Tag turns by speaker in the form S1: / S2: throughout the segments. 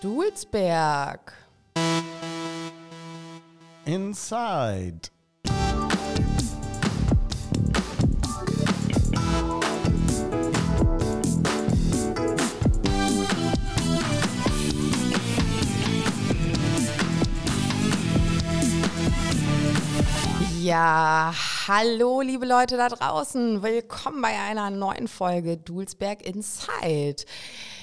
S1: Dulsberg.
S2: Inside.
S1: Ja, hallo liebe Leute da draußen. Willkommen bei einer neuen Folge Dulsberg Inside.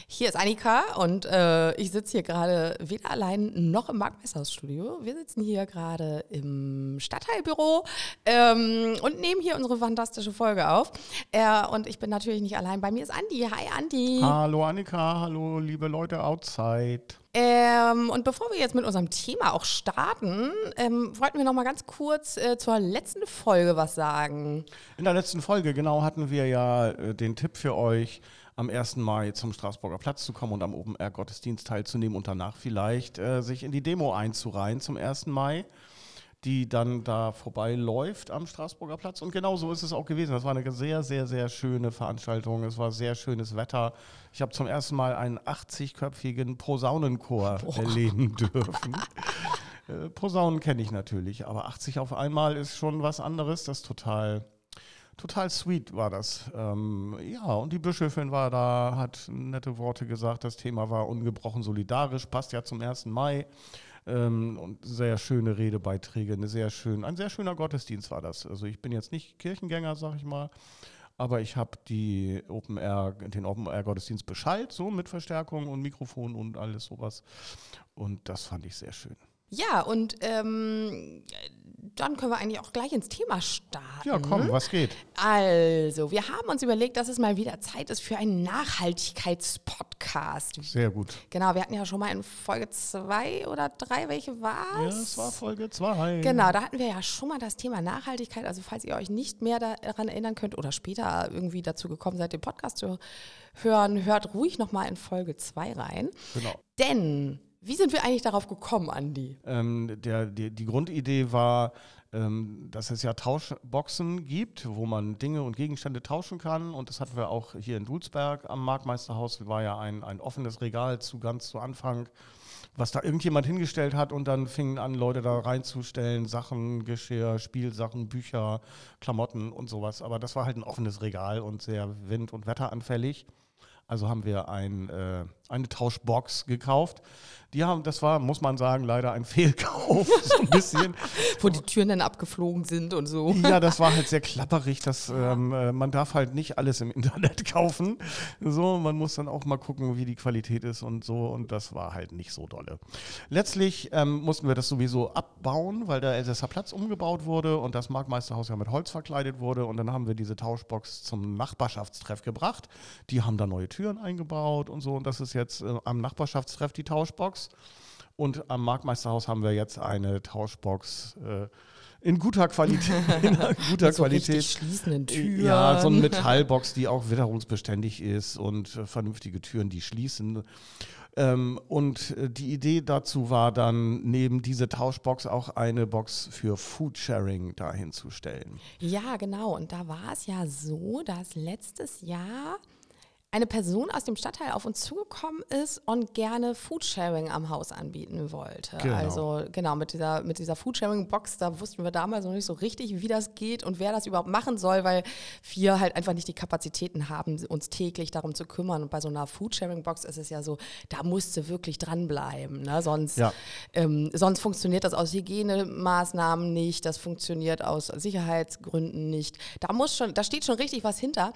S1: Hier ist Annika und äh, ich sitze hier gerade weder allein noch im Marktmeisterhausstudio. Wir sitzen hier gerade im Stadtteilbüro ähm, und nehmen hier unsere fantastische Folge auf. Äh, und ich bin natürlich nicht allein. Bei mir ist Andi. Hi Andi.
S2: Hallo Annika, hallo liebe Leute outside.
S1: Ähm, und bevor wir jetzt mit unserem Thema auch starten, ähm, wollten wir noch mal ganz kurz äh, zur letzten Folge was sagen.
S2: In der letzten Folge, genau, hatten wir ja äh, den Tipp für euch, am 1. Mai zum Straßburger Platz zu kommen und am Open Air Gottesdienst teilzunehmen und danach vielleicht äh, sich in die Demo einzureihen zum 1. Mai, die dann da vorbeiläuft am Straßburger Platz. Und genau so ist es auch gewesen. Das war eine sehr, sehr, sehr schöne Veranstaltung. Es war sehr schönes Wetter. Ich habe zum ersten Mal einen 80-köpfigen Posaunenchor Boah. erleben dürfen. äh, Posaunen kenne ich natürlich, aber 80 auf einmal ist schon was anderes. Das ist total total sweet war das. Ähm, ja, und die Bischöfin war da, hat nette Worte gesagt. Das Thema war ungebrochen solidarisch, passt ja zum 1. Mai. Ähm, und sehr schöne Redebeiträge, eine sehr schön, ein sehr schöner Gottesdienst war das. Also ich bin jetzt nicht Kirchengänger, sag ich mal, aber ich habe die Open Air, den Open Air Gottesdienst Bescheid, so mit Verstärkung und Mikrofon und alles sowas. Und das fand ich sehr schön.
S1: Ja, und ähm, dann können wir eigentlich auch gleich ins Thema starten.
S2: Ja, komm, was geht?
S1: Also, wir haben uns überlegt, dass es mal wieder Zeit ist für einen Nachhaltigkeitspodcast.
S2: Sehr gut.
S1: Genau, wir hatten ja schon mal in Folge zwei oder drei, welche war es?
S2: Ja, es war Folge zwei.
S1: Genau, da hatten wir ja schon mal das Thema Nachhaltigkeit. Also, falls ihr euch nicht mehr daran erinnern könnt oder später irgendwie dazu gekommen seid, den Podcast zu hören, hört ruhig nochmal in Folge zwei rein. Genau. Denn wie sind wir eigentlich darauf gekommen, Andi?
S2: Ähm, der, die, die, Grundidee war, ähm, dass es ja Tauschboxen gibt, wo man Dinge und Gegenstände tauschen kann. Und das hatten wir auch hier in Dulsberg am Marktmeisterhaus. War ja ein, ein offenes Regal zu ganz zu Anfang, was da irgendjemand hingestellt hat. Und dann fingen an, Leute da reinzustellen, Sachen, Geschirr, Spielsachen, Bücher, Klamotten und sowas. Aber das war halt ein offenes Regal und sehr wind- und wetteranfällig. Also haben wir ein, äh, eine Tauschbox gekauft. Die haben, das war, muss man sagen, leider ein Fehlkauf, so ein bisschen.
S1: Wo die Türen dann abgeflogen sind und so.
S2: Ja, das war halt sehr klapperig. Das, ähm, äh, man darf halt nicht alles im Internet kaufen. So, man muss dann auch mal gucken, wie die Qualität ist und so. Und das war halt nicht so dolle. Letztlich ähm, mussten wir das sowieso abbauen, weil der Elsässer Platz umgebaut wurde und das Marktmeisterhaus ja mit Holz verkleidet wurde. Und dann haben wir diese Tauschbox zum Nachbarschaftstreff gebracht. Die haben da neue Türen eingebaut und so. Und das ist jetzt äh, am Nachbarschaftstreff die Tauschbox. Und am Marktmeisterhaus haben wir jetzt eine Tauschbox äh, in guter Qualität. In guter
S1: so
S2: Qualität.
S1: schließenden Türen.
S2: Ja, so eine Metallbox, die auch witterungsbeständig ist und äh, vernünftige Türen, die schließen. Ähm, und äh, die Idee dazu war dann, neben diese Tauschbox auch eine Box für Foodsharing dahin zu stellen.
S1: Ja, genau. Und da war es ja so, dass letztes Jahr eine Person aus dem Stadtteil auf uns zugekommen ist und gerne Foodsharing am Haus anbieten wollte. Genau. Also genau, mit dieser, mit dieser Foodsharing-Box, da wussten wir damals noch nicht so richtig, wie das geht und wer das überhaupt machen soll, weil wir halt einfach nicht die Kapazitäten haben, uns täglich darum zu kümmern. Und bei so einer Foodsharing-Box ist es ja so, da musst du wirklich dranbleiben. Ne? Sonst, ja. ähm, sonst funktioniert das aus Hygienemaßnahmen nicht, das funktioniert aus Sicherheitsgründen nicht. Da muss schon, da steht schon richtig was hinter.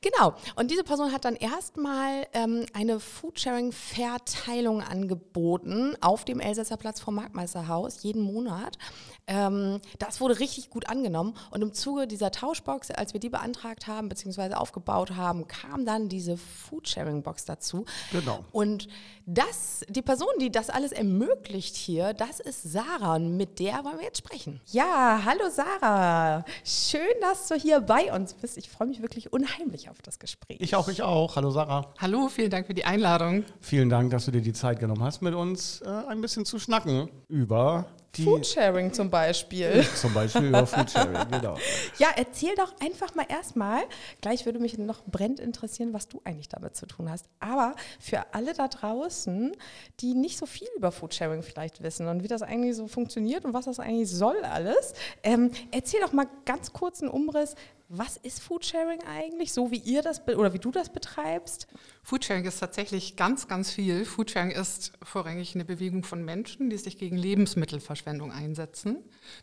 S1: Genau. Und diese Person hat dann erstmal ähm, eine Foodsharing-Verteilung angeboten auf dem Elsässer Platz vom Marktmeisterhaus jeden Monat. Ähm, das wurde richtig gut angenommen und im Zuge dieser Tauschbox, als wir die beantragt haben bzw. aufgebaut haben, kam dann diese Foodsharing-Box dazu.
S2: Genau.
S1: Und das, die Person, die das alles ermöglicht hier, das ist Sarah und mit der wollen wir jetzt sprechen. Ja, hallo Sarah. Schön, dass du hier bei uns bist. Ich freue mich wirklich unheimlich auf das Gespräch.
S2: Ich auch, ich auch. Hallo Sarah.
S3: Hallo, vielen Dank für die Einladung.
S2: Vielen Dank, dass du dir die Zeit genommen hast, mit uns äh, ein bisschen zu schnacken über
S4: Foodsharing zum Beispiel.
S2: Zum Beispiel über Foodsharing, genau.
S4: Ja, erzähl doch einfach mal erstmal. Gleich würde mich noch brennend interessieren, was du eigentlich damit zu tun hast. Aber für alle da draußen, die nicht so viel über Foodsharing vielleicht wissen und wie das eigentlich so funktioniert und was das eigentlich soll alles, ähm, erzähl doch mal ganz kurz einen Umriss, was ist Foodsharing eigentlich, so wie ihr das oder wie du das betreibst?
S3: Foodsharing ist tatsächlich ganz, ganz viel. Foodsharing ist vorrangig eine Bewegung von Menschen, die sich gegen Lebensmittelverschwendung einsetzen.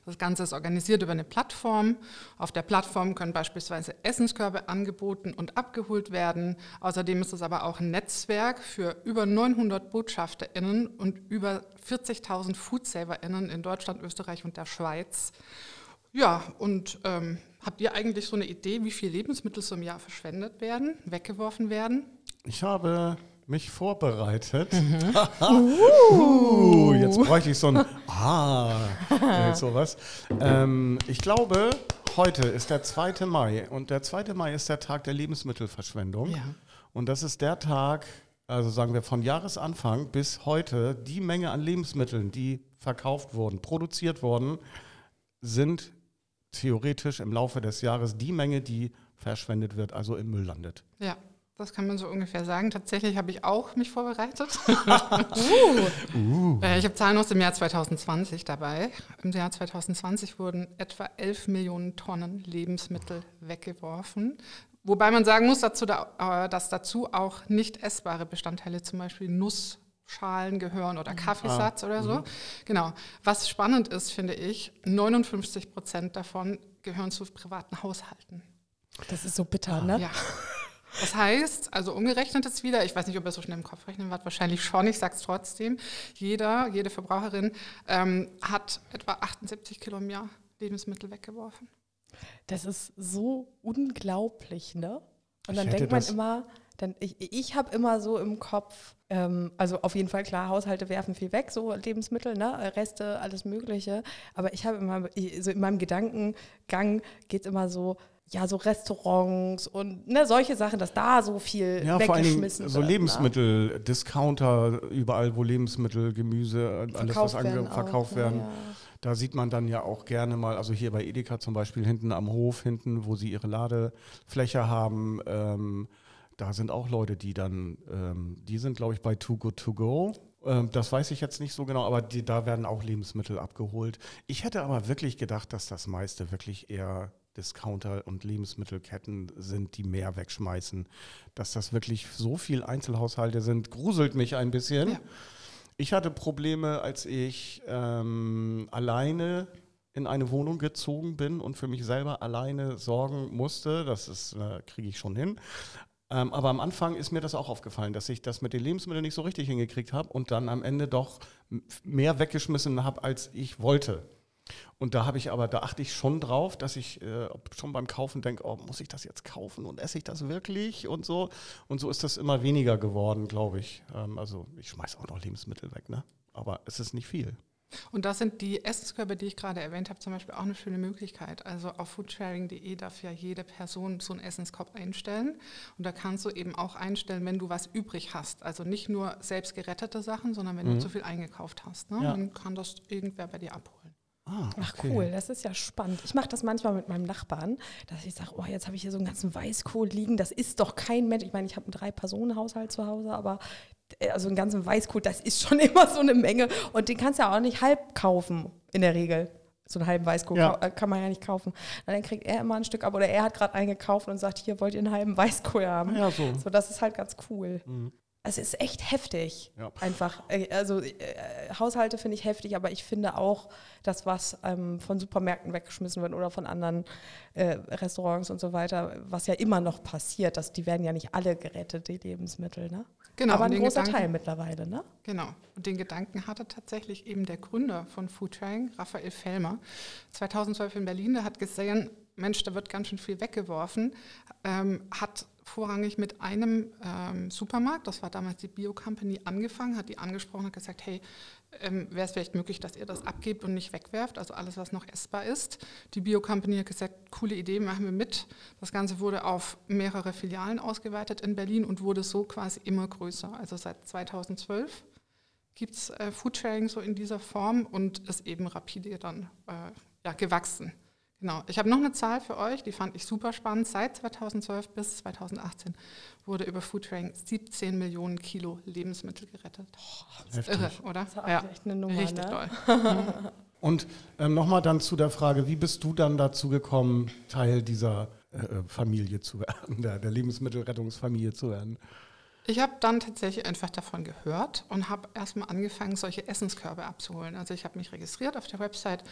S3: Das Ganze ist organisiert über eine Plattform. Auf der Plattform können beispielsweise Essenskörbe angeboten und abgeholt werden. Außerdem ist es aber auch ein Netzwerk für über 900 BotschafterInnen und über 40.000 FoodsaverInnen in Deutschland, Österreich und der Schweiz. Ja, und ähm, habt ihr eigentlich so eine Idee, wie viel Lebensmittel so im Jahr verschwendet werden, weggeworfen werden?
S2: Ich habe mich vorbereitet. Mhm. uh, jetzt bräuchte ich so ein Ah, sowas. Ähm, ich glaube, heute ist der 2. Mai und der 2. Mai ist der Tag der Lebensmittelverschwendung. Ja. Und das ist der Tag, also sagen wir von Jahresanfang bis heute, die Menge an Lebensmitteln, die verkauft wurden, produziert wurden, sind theoretisch im Laufe des Jahres die Menge, die verschwendet wird, also im Müll landet.
S3: Ja, das kann man so ungefähr sagen. Tatsächlich habe ich auch mich vorbereitet. uh. uh. Ich habe Zahlen aus dem Jahr 2020 dabei. Im Jahr 2020 wurden etwa 11 Millionen Tonnen Lebensmittel weggeworfen. Wobei man sagen muss, dazu, äh, dass dazu auch nicht essbare Bestandteile, zum Beispiel Nuss, Schalen gehören oder mhm. Kaffeesatz ah, oder so. Mhm. Genau. Was spannend ist, finde ich, 59 Prozent davon gehören zu privaten Haushalten.
S4: Das ist so bitter, ne?
S3: Ja. Das heißt, also umgerechnet ist wieder, ich weiß nicht, ob ihr so schnell im Kopf rechnen wart, wahrscheinlich schon, ich sage es trotzdem, jeder, jede Verbraucherin ähm, hat etwa 78 Kilo im Jahr Lebensmittel weggeworfen.
S4: Das ist so unglaublich, ne? Und dann denkt man immer, dann, ich, ich habe immer so im Kopf, ähm, also auf jeden Fall klar, Haushalte werfen viel weg, so Lebensmittel, ne? Reste, alles Mögliche. Aber ich habe immer, so in meinem Gedankengang geht es immer so, ja, so Restaurants und ne, solche Sachen, dass da so viel ja, weggeschmissen
S2: vor allem so Lebensmittel, ne? Discounter, überall, wo Lebensmittel, Gemüse, alles, was werden verkauft werden. Ja. Da sieht man dann ja auch gerne mal, also hier bei Edeka zum Beispiel hinten am Hof, hinten, wo sie ihre Ladefläche haben, ähm, da sind auch Leute, die dann, ähm, die sind, glaube ich, bei Too Good To Go. Ähm, das weiß ich jetzt nicht so genau, aber die, da werden auch Lebensmittel abgeholt. Ich hätte aber wirklich gedacht, dass das meiste wirklich eher Discounter und Lebensmittelketten sind, die mehr wegschmeißen. Dass das wirklich so viel Einzelhaushalte sind, gruselt mich ein bisschen. Ja. Ich hatte Probleme, als ich ähm, alleine in eine Wohnung gezogen bin und für mich selber alleine sorgen musste. Das äh, kriege ich schon hin. Ähm, aber am Anfang ist mir das auch aufgefallen, dass ich das mit den Lebensmitteln nicht so richtig hingekriegt habe und dann am Ende doch mehr weggeschmissen habe, als ich wollte. Und da habe ich aber, da achte ich schon drauf, dass ich äh, schon beim Kaufen denke, oh, muss ich das jetzt kaufen und esse ich das wirklich und so. Und so ist das immer weniger geworden, glaube ich. Ähm, also ich schmeiße auch noch Lebensmittel weg, ne? Aber es ist nicht viel.
S3: Und das sind die Essenskörbe, die ich gerade erwähnt habe, zum Beispiel auch eine schöne Möglichkeit. Also auf foodsharing.de darf ja jede Person so einen Essenskorb einstellen. Und da kannst du eben auch einstellen, wenn du was übrig hast. Also nicht nur selbst gerettete Sachen, sondern wenn mhm. du zu viel eingekauft hast. Ne? Ja. Dann kann das irgendwer bei dir abholen.
S4: Ah, okay. Ach cool, das ist ja spannend. Ich mache das manchmal mit meinem Nachbarn, dass ich sage, oh, jetzt habe ich hier so einen ganzen Weißkohl liegen. Das ist doch kein Mensch. Ich meine, ich habe einen Drei-Personen-Haushalt zu Hause, aber also einen ganzen Weißkohl, das ist schon immer so eine Menge. Und den kannst du ja auch nicht halb kaufen, in der Regel. So einen halben Weißkohl ja. Äh, kann man ja nicht kaufen. Dann kriegt er immer ein Stück ab oder er hat gerade eingekauft und sagt, hier wollt ihr einen halben Weißkohl haben. Ja, so. So, das ist halt ganz cool. Mhm. Es ist echt heftig. Ja. Einfach. Äh, also äh, Haushalte finde ich heftig, aber ich finde auch, das, was ähm, von Supermärkten weggeschmissen wird oder von anderen äh, Restaurants und so weiter, was ja immer noch passiert, dass die werden ja nicht alle gerettet, die Lebensmittel, ne? Genau, aber ein großer Gedanken, Teil mittlerweile, ne?
S3: Genau. Und den Gedanken hatte tatsächlich eben der Gründer von Foodsharing, Raphael Fellmer, 2012 in Berlin, der hat gesehen, Mensch, da wird ganz schön viel weggeworfen, ähm, hat vorrangig mit einem ähm, Supermarkt, das war damals die Bio Company, angefangen, hat die angesprochen und gesagt, hey, ähm, wäre es vielleicht möglich, dass ihr das abgebt und nicht wegwerft, also alles, was noch essbar ist. Die Bio Company hat gesagt, coole Idee, machen wir mit. Das Ganze wurde auf mehrere Filialen ausgeweitet in Berlin und wurde so quasi immer größer. Also seit 2012 gibt es äh, Foodsharing so in dieser Form und ist eben rapide dann äh, ja, gewachsen. Genau. Ich habe noch eine Zahl für euch, die fand ich super spannend. Seit 2012 bis 2018 wurde über Foodsharing 17 Millionen Kilo Lebensmittel gerettet.
S2: Oh, das ist irre,
S4: oder? Das ist ja, echt eine Nummer. Richtig
S3: ne?
S2: toll. Und ähm, nochmal dann zu der Frage, wie bist du dann dazu gekommen, Teil dieser äh, äh Familie zu werden, der, der Lebensmittelrettungsfamilie zu werden?
S3: Ich habe dann tatsächlich einfach davon gehört und habe erstmal angefangen, solche Essenskörbe abzuholen. Also ich habe mich registriert auf der Website.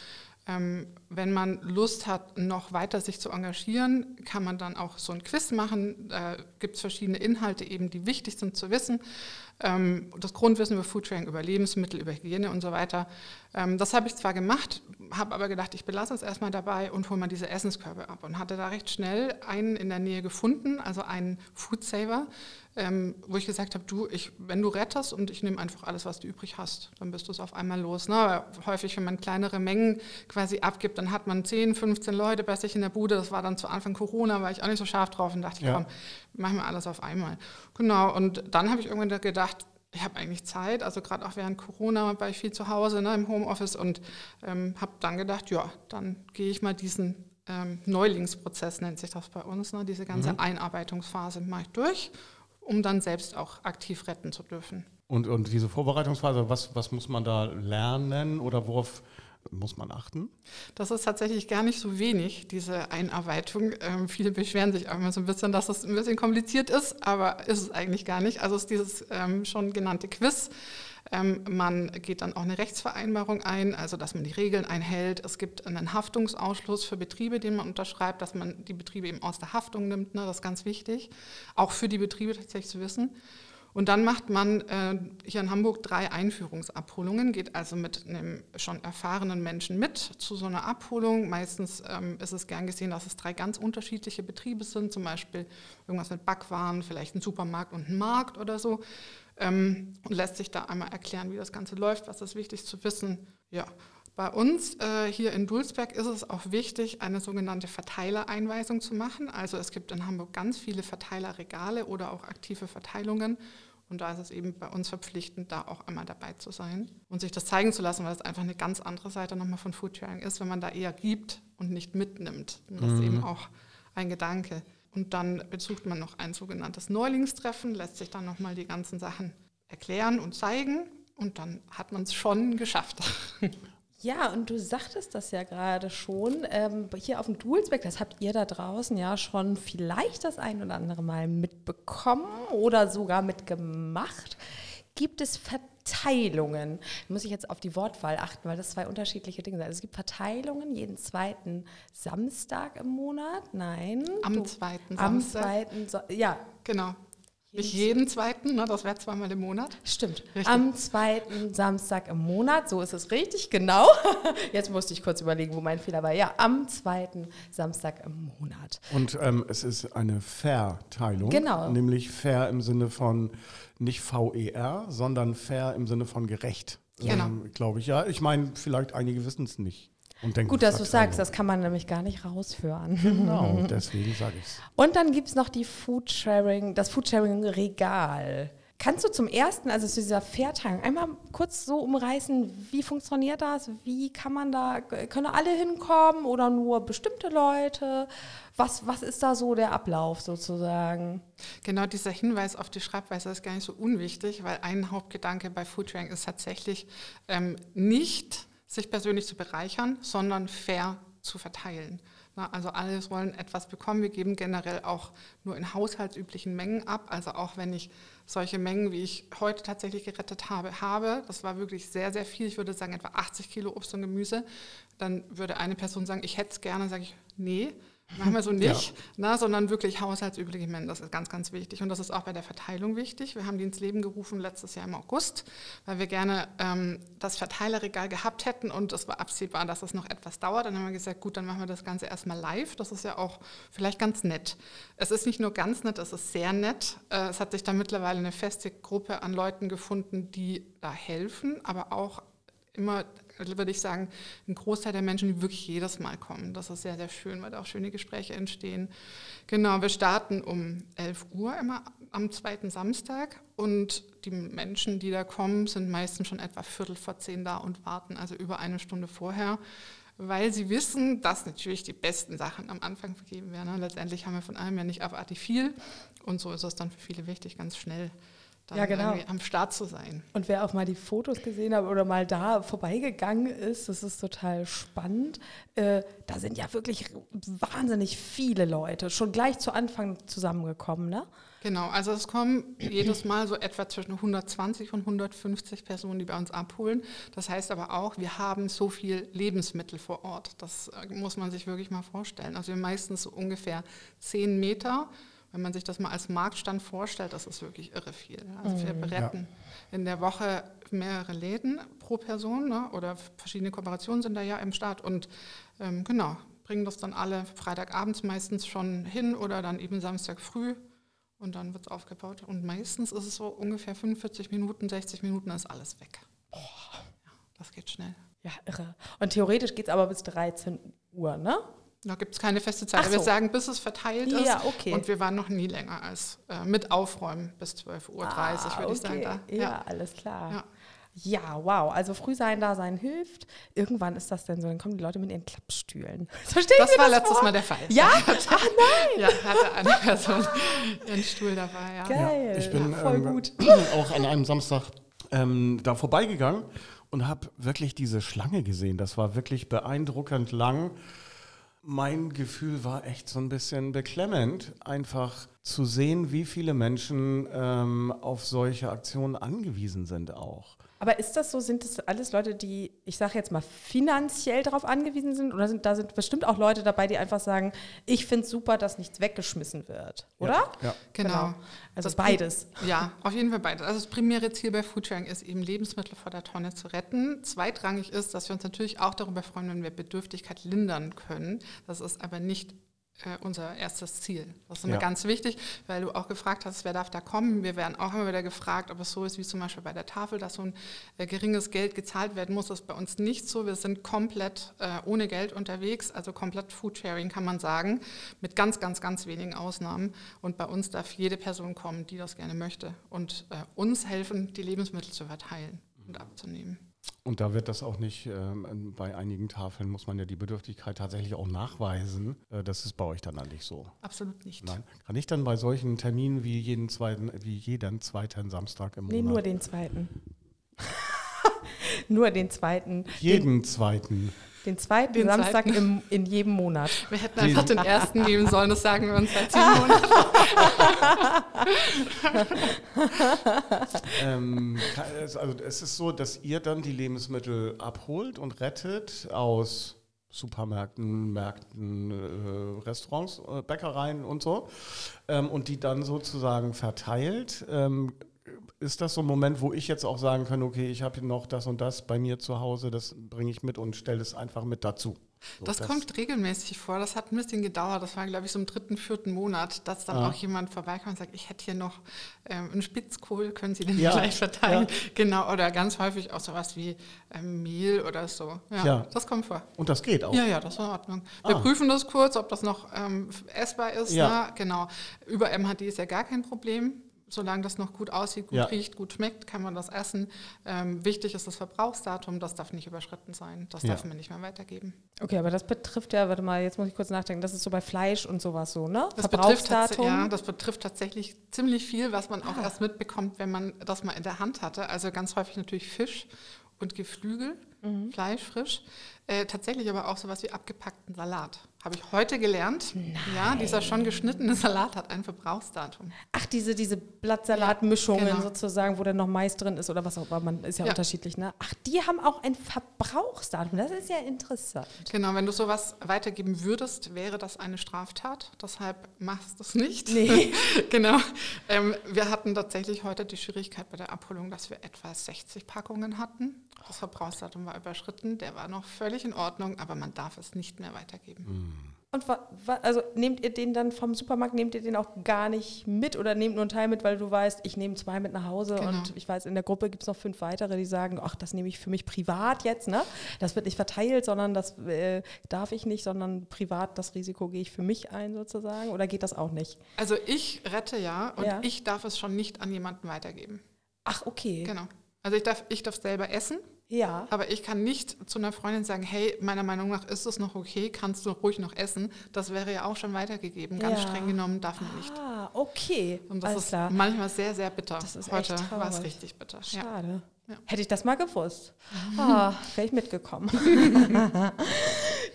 S3: Ähm, wenn man Lust hat, noch weiter sich zu engagieren, kann man dann auch so ein Quiz machen. Da gibt es verschiedene Inhalte eben, die wichtig sind zu wissen. Ähm, das Grundwissen über Foodsharing, über Lebensmittel, über Hygiene und so weiter. Ähm, das habe ich zwar gemacht, habe aber gedacht, ich belasse es erstmal dabei und hole mal diese Essenskörbe ab und hatte da recht schnell einen in der Nähe gefunden, also einen Foodsaver, ähm, wo ich gesagt habe, du, ich, wenn du rettest und ich nehme einfach alles, was du übrig hast, dann bist du es auf einmal los. Ne? Häufig, wenn man kleinere Mengen quasi abgibt, dann hat man 10, 15 Leute bei sich in der Bude. Das war dann zu Anfang Corona, war ich auch nicht so scharf drauf und dachte, ja. komm, machen wir alles auf einmal. Genau, und dann habe ich irgendwann gedacht, ich habe eigentlich Zeit, also gerade auch während Corona war ich viel zu Hause ne, im Homeoffice und ähm, habe dann gedacht, ja, dann gehe ich mal diesen ähm, Neulingsprozess, nennt sich das bei uns, ne, diese ganze mhm. Einarbeitungsphase mache ich durch um dann selbst auch aktiv retten zu dürfen.
S2: Und, und diese Vorbereitungsphase, was, was muss man da lernen oder worauf muss man achten?
S3: Das ist tatsächlich gar nicht so wenig, diese Einarbeitung. Ähm, viele beschweren sich auch immer so ein bisschen, dass es ein bisschen kompliziert ist, aber ist es eigentlich gar nicht. Also es ist dieses ähm, schon genannte Quiz. Ähm, man geht dann auch eine Rechtsvereinbarung ein, also dass man die Regeln einhält. Es gibt einen Haftungsausschluss für Betriebe, den man unterschreibt, dass man die Betriebe eben aus der Haftung nimmt. Ne? Das ist ganz wichtig, auch für die Betriebe tatsächlich zu wissen. Und dann macht man äh, hier in Hamburg drei Einführungsabholungen, geht also mit einem schon erfahrenen Menschen mit zu so einer Abholung. Meistens ähm, ist es gern gesehen, dass es drei ganz unterschiedliche Betriebe sind, zum Beispiel irgendwas mit Backwaren, vielleicht ein Supermarkt und ein Markt oder so ähm, und lässt sich da einmal erklären, wie das Ganze läuft, was ist wichtig zu wissen. Ja. Bei uns äh, hier in Dulsberg ist es auch wichtig, eine sogenannte Verteilereinweisung zu machen. Also es gibt in Hamburg ganz viele Verteilerregale oder auch aktive Verteilungen. Und da ist es eben bei uns verpflichtend, da auch einmal dabei zu sein und sich das zeigen zu lassen, weil es einfach eine ganz andere Seite nochmal von Foodsharing ist, wenn man da eher gibt und nicht mitnimmt. Und das mhm. ist eben auch ein Gedanke. Und dann besucht man noch ein sogenanntes Neulingstreffen, lässt sich dann nochmal die ganzen Sachen erklären und zeigen und dann hat man es schon geschafft.
S4: Ja, und du sagtest das ja gerade schon, ähm, hier auf dem Dulsbeck, das habt ihr da draußen ja schon vielleicht das ein oder andere Mal mitbekommen oder sogar mitgemacht. Gibt es Verteilungen? Da muss ich jetzt auf die Wortwahl achten, weil das zwei unterschiedliche Dinge sind. Also es gibt Verteilungen jeden zweiten Samstag im Monat. Nein.
S3: Am du, zweiten
S4: Samstag. Am zweiten, so ja.
S3: Genau. Nicht jeden zweiten, ne? das wäre zweimal im Monat.
S4: Stimmt. Richtig. Am zweiten Samstag im Monat, so ist es richtig, genau. Jetzt musste ich kurz überlegen, wo mein Fehler war. Ja, am zweiten Samstag im Monat.
S2: Und ähm, es ist eine Verteilung.
S4: Genau.
S2: Nämlich fair im Sinne von nicht VER, sondern fair im Sinne von gerecht.
S4: Genau. Ähm,
S2: Glaube ich, ja. Ich meine, vielleicht einige wissen es nicht.
S4: Gut, dass du sagst, das kann man nämlich gar nicht raushören.
S2: Genau, deswegen sage ich es.
S4: Und dann gibt es noch die Foodsharing, das Foodsharing-Regal. Kannst du zum ersten, also zu dieser Fairteilung, einmal kurz so umreißen, wie funktioniert das? Wie kann man da, können alle hinkommen oder nur bestimmte Leute? Was, was ist da so der Ablauf sozusagen?
S3: Genau, dieser Hinweis auf die Schreibweise ist gar nicht so unwichtig, weil ein Hauptgedanke bei Foodsharing ist tatsächlich ähm, nicht sich persönlich zu bereichern, sondern fair zu verteilen. Also alle sollen etwas bekommen. Wir geben generell auch nur in haushaltsüblichen Mengen ab. Also auch wenn ich solche Mengen, wie ich heute tatsächlich gerettet habe, habe, das war wirklich sehr, sehr viel. Ich würde sagen etwa 80 Kilo Obst und Gemüse. Dann würde eine Person sagen, ich hätte es gerne, sage ich, nee, Machen wir so nicht, ja. na, sondern wirklich haushaltsübliche Mengen. Das ist ganz, ganz wichtig. Und das ist auch bei der Verteilung wichtig. Wir haben die ins Leben gerufen letztes Jahr im August, weil wir gerne ähm, das Verteilerregal gehabt hätten und es war absehbar, dass es noch etwas dauert. Dann haben wir gesagt, gut, dann machen wir das Ganze erstmal live. Das ist ja auch vielleicht ganz nett. Es ist nicht nur ganz nett, es ist sehr nett. Äh, es hat sich da mittlerweile eine feste Gruppe an Leuten gefunden, die da helfen, aber auch immer würde ich sagen, ein Großteil der Menschen, die wirklich jedes Mal kommen. Das ist sehr, sehr schön, weil da auch schöne Gespräche entstehen. Genau, wir starten um 11 Uhr immer am zweiten Samstag und die Menschen, die da kommen, sind meistens schon etwa Viertel vor zehn da und warten, also über eine Stunde vorher weil sie wissen, dass natürlich die besten Sachen am Anfang vergeben werden. Letztendlich haben wir von allem ja nicht abartig viel und so ist es dann für viele wichtig, ganz schnell ja, genau. am Start zu sein.
S1: Und wer auch mal die Fotos gesehen hat oder mal da vorbeigegangen ist, das ist total spannend. Äh, da sind ja wirklich wahnsinnig viele Leute schon gleich zu Anfang zusammengekommen, ne?
S3: Genau, also es kommen jedes Mal so etwa zwischen 120 und 150 Personen, die bei uns abholen. Das heißt aber auch, wir haben so viel Lebensmittel vor Ort. Das äh, muss man sich wirklich mal vorstellen. Also wir haben meistens so ungefähr 10 Meter wenn man sich das mal als Marktstand vorstellt, das ist wirklich irre viel. Also wir mhm. beretten ja. in der Woche mehrere Läden pro Person ne? oder verschiedene Kooperationen sind da ja im Start und ähm, genau, bringen das dann alle Freitagabends meistens schon hin oder dann eben Samstag früh und dann wird es aufgebaut. Und meistens ist es so ungefähr 45 Minuten, 60 Minuten ist alles weg. Boah. Ja, das geht schnell.
S1: Ja, irre. Und theoretisch geht es aber bis 13 Uhr, ne?
S3: Da gibt es keine feste Zeit. So. Wir sagen, bis es verteilt ist. Ja, okay. Und wir waren noch nie länger als äh, mit Aufräumen bis 12.30 Uhr, ah, würde okay. ich sagen. Da.
S1: Ja, ja, alles klar. Ja. Ja, wow. Also früh sein, da sein hilft. Irgendwann ist das denn so, dann kommen die Leute mit ihren Klappstühlen.
S3: Verstehen das war das letztes vor? Mal der Fall.
S1: Ja? Ach nein!
S3: Ja, hatte eine Person ihren Stuhl dabei. Ja.
S2: Geil. Ja, ich bin ja, voll ähm, gut. auch an einem Samstag ähm, da vorbeigegangen und habe wirklich diese Schlange gesehen. Das war wirklich beeindruckend lang. Mein Gefühl war echt so ein bisschen beklemmend, einfach zu sehen, wie viele Menschen ähm, auf solche Aktionen angewiesen sind auch.
S1: Aber ist das so, sind das alles Leute, die, ich sage jetzt mal, finanziell darauf angewiesen sind? Oder sind da sind bestimmt auch Leute dabei, die einfach sagen, ich finde es super, dass nichts weggeschmissen wird, oder? Ja,
S3: ja. Genau. genau.
S1: Also das beides.
S3: Ja, auf jeden Fall beides. Also das primäre Ziel bei Foodsharing ist eben, Lebensmittel vor der Tonne zu retten. Zweitrangig ist, dass wir uns natürlich auch darüber freuen, wenn wir Bedürftigkeit lindern können. Das ist aber nicht äh, unser erstes Ziel. Das ist mir ja. ganz wichtig, weil du auch gefragt hast, wer darf da kommen. Wir werden auch immer wieder gefragt, ob es so ist wie zum Beispiel bei der Tafel, dass so ein äh, geringes Geld gezahlt werden muss. Das ist bei uns nicht so. Wir sind komplett äh, ohne Geld unterwegs, also komplett Foodsharing kann man sagen, mit ganz, ganz, ganz wenigen Ausnahmen. Und bei uns darf jede Person kommen, die das gerne möchte und äh, uns helfen, die Lebensmittel zu verteilen und abzunehmen.
S2: Und da wird das auch nicht, ähm, bei einigen Tafeln muss man ja die Bedürftigkeit tatsächlich auch nachweisen. Äh, das ist bei euch dann eigentlich so.
S3: Absolut nicht.
S2: Nein. Kann ich dann bei solchen Terminen wie jeden zweiten, wie jeden zweiten Samstag im
S1: nee,
S2: Monat?
S1: Nee, nur den zweiten. nur den zweiten.
S2: Jeden den, zweiten.
S1: Den zweiten den Samstag zweiten. Im, in jedem Monat.
S3: Wir hätten einfach den, ersten nehmen sollen, das sagen wir uns seit zehn
S2: Monaten. ähm, also es ist so, dass ihr dann die Lebensmittel abholt und rettet aus Supermärkten, Märkten, äh, Restaurants, äh, Bäckereien und so ähm, und die dann sozusagen verteilt. Ähm, ist das so ein Moment, wo ich jetzt auch sagen kann, okay, ich habe noch das und das bei mir zu Hause, das bringe ich mit und stelle es einfach mit dazu?
S3: So, das, das, kommt regelmäßig vor. Das hat ein bisschen gedauert. Das war, glaube ich, so im dritten, vierten Monat, dass dann ah. auch jemand vorbeikommt und sagt, ich hätte hier noch ähm, einen Spitzkohl, können Sie den ja. gleich verteilen? Ja. Genau, oder ganz häufig auch sowas wie ähm, Mehl oder so. Ja, ja, das kommt vor.
S2: Und das geht auch?
S3: Ja, ja, das ist in Ordnung. Wir ah. prüfen das kurz, ob das noch ähm, essbar ist. Ja. Ne? Genau. Über MHD ist ja gar kein Problem solange das noch gut aussieht, gut ja. riecht, gut schmeckt, kann man das essen. Ähm, wichtig ist das Verbrauchsdatum, das darf nicht überschritten sein. Das ja. darf man nicht mehr weitergeben.
S1: Okay, aber das betrifft ja, warte mal, jetzt muss ich kurz nachdenken, das ist so bei Fleisch und sowas so, ne?
S3: Das Verbrauchsdatum. ja, das betrifft tatsächlich ziemlich viel, was man auch ah. erst mitbekommt, wenn man das mal in der Hand hatte. Also ganz häufig natürlich Fisch und Geflügel, mhm. Fleisch frisch. Äh, tatsächlich aber auch sowas wie abgepackten Salat. Habe ich heute gelernt.
S1: Nein.
S3: Ja, dieser schon geschnittene Salat hat ein Verbrauchsdatum.
S1: Ach, diese, diese Blattsalatmischungen
S3: Ja, genau.
S1: sozusagen, wo dann noch Mais drin ist oder was auch immer, man ist ja,
S3: Ja.
S1: unterschiedlich, ne? Ach, die haben auch ein Verbrauchsdatum. Das ist ja interessant.
S3: Genau, wenn du sowas weitergeben würdest, wäre das eine Straftat. Deshalb machst du es nicht.
S1: Nee.
S3: genau. Ähm, wir hatten tatsächlich heute die Schwierigkeit bei der Abholung, dass wir etwa 60 Packungen hatten. Das Verbrauchsdatum war überschritten. Der war noch völlig in Ordnung, aber man darf es nicht mehr weitergeben.
S1: Und wa, wa, also nehmt ihr den dann vom Supermarkt, nehmt ihr den auch gar nicht mit oder nehmt nur einen Teil mit, weil du weißt, ich nehme zwei mit nach Hause
S3: Genau.
S1: und ich weiß, in der Gruppe gibt es noch fünf weitere, die sagen, ach, das nehme ich für mich privat jetzt, ne? Das wird nicht verteilt, sondern das äh, darf ich nicht, sondern privat das Risiko gehe ich für mich ein sozusagen oder geht das auch nicht?
S3: Also ich rette ja und
S1: Ja.
S3: ich darf es schon nicht an jemanden weitergeben.
S1: Ach, okay.
S3: Genau. Also ich darf, ich darf selber essen,
S1: Ja.
S3: aber ich kann nicht zu einer Freundin sagen, hey, meiner Meinung nach ist es noch okay, kannst du ruhig noch essen. Das wäre ja auch schon weitergegeben. Ganz
S1: Ja.
S3: streng genommen darf man nicht.
S1: Ah, okay.
S3: Und das
S1: Alles
S3: ist
S1: klar.
S3: manchmal sehr, sehr bitter.
S1: Das ist
S3: Heute war es richtig bitter.
S1: Schade.
S3: Ja.
S1: Hätte ich das mal gewusst. Ah, wäre ich mitgekommen.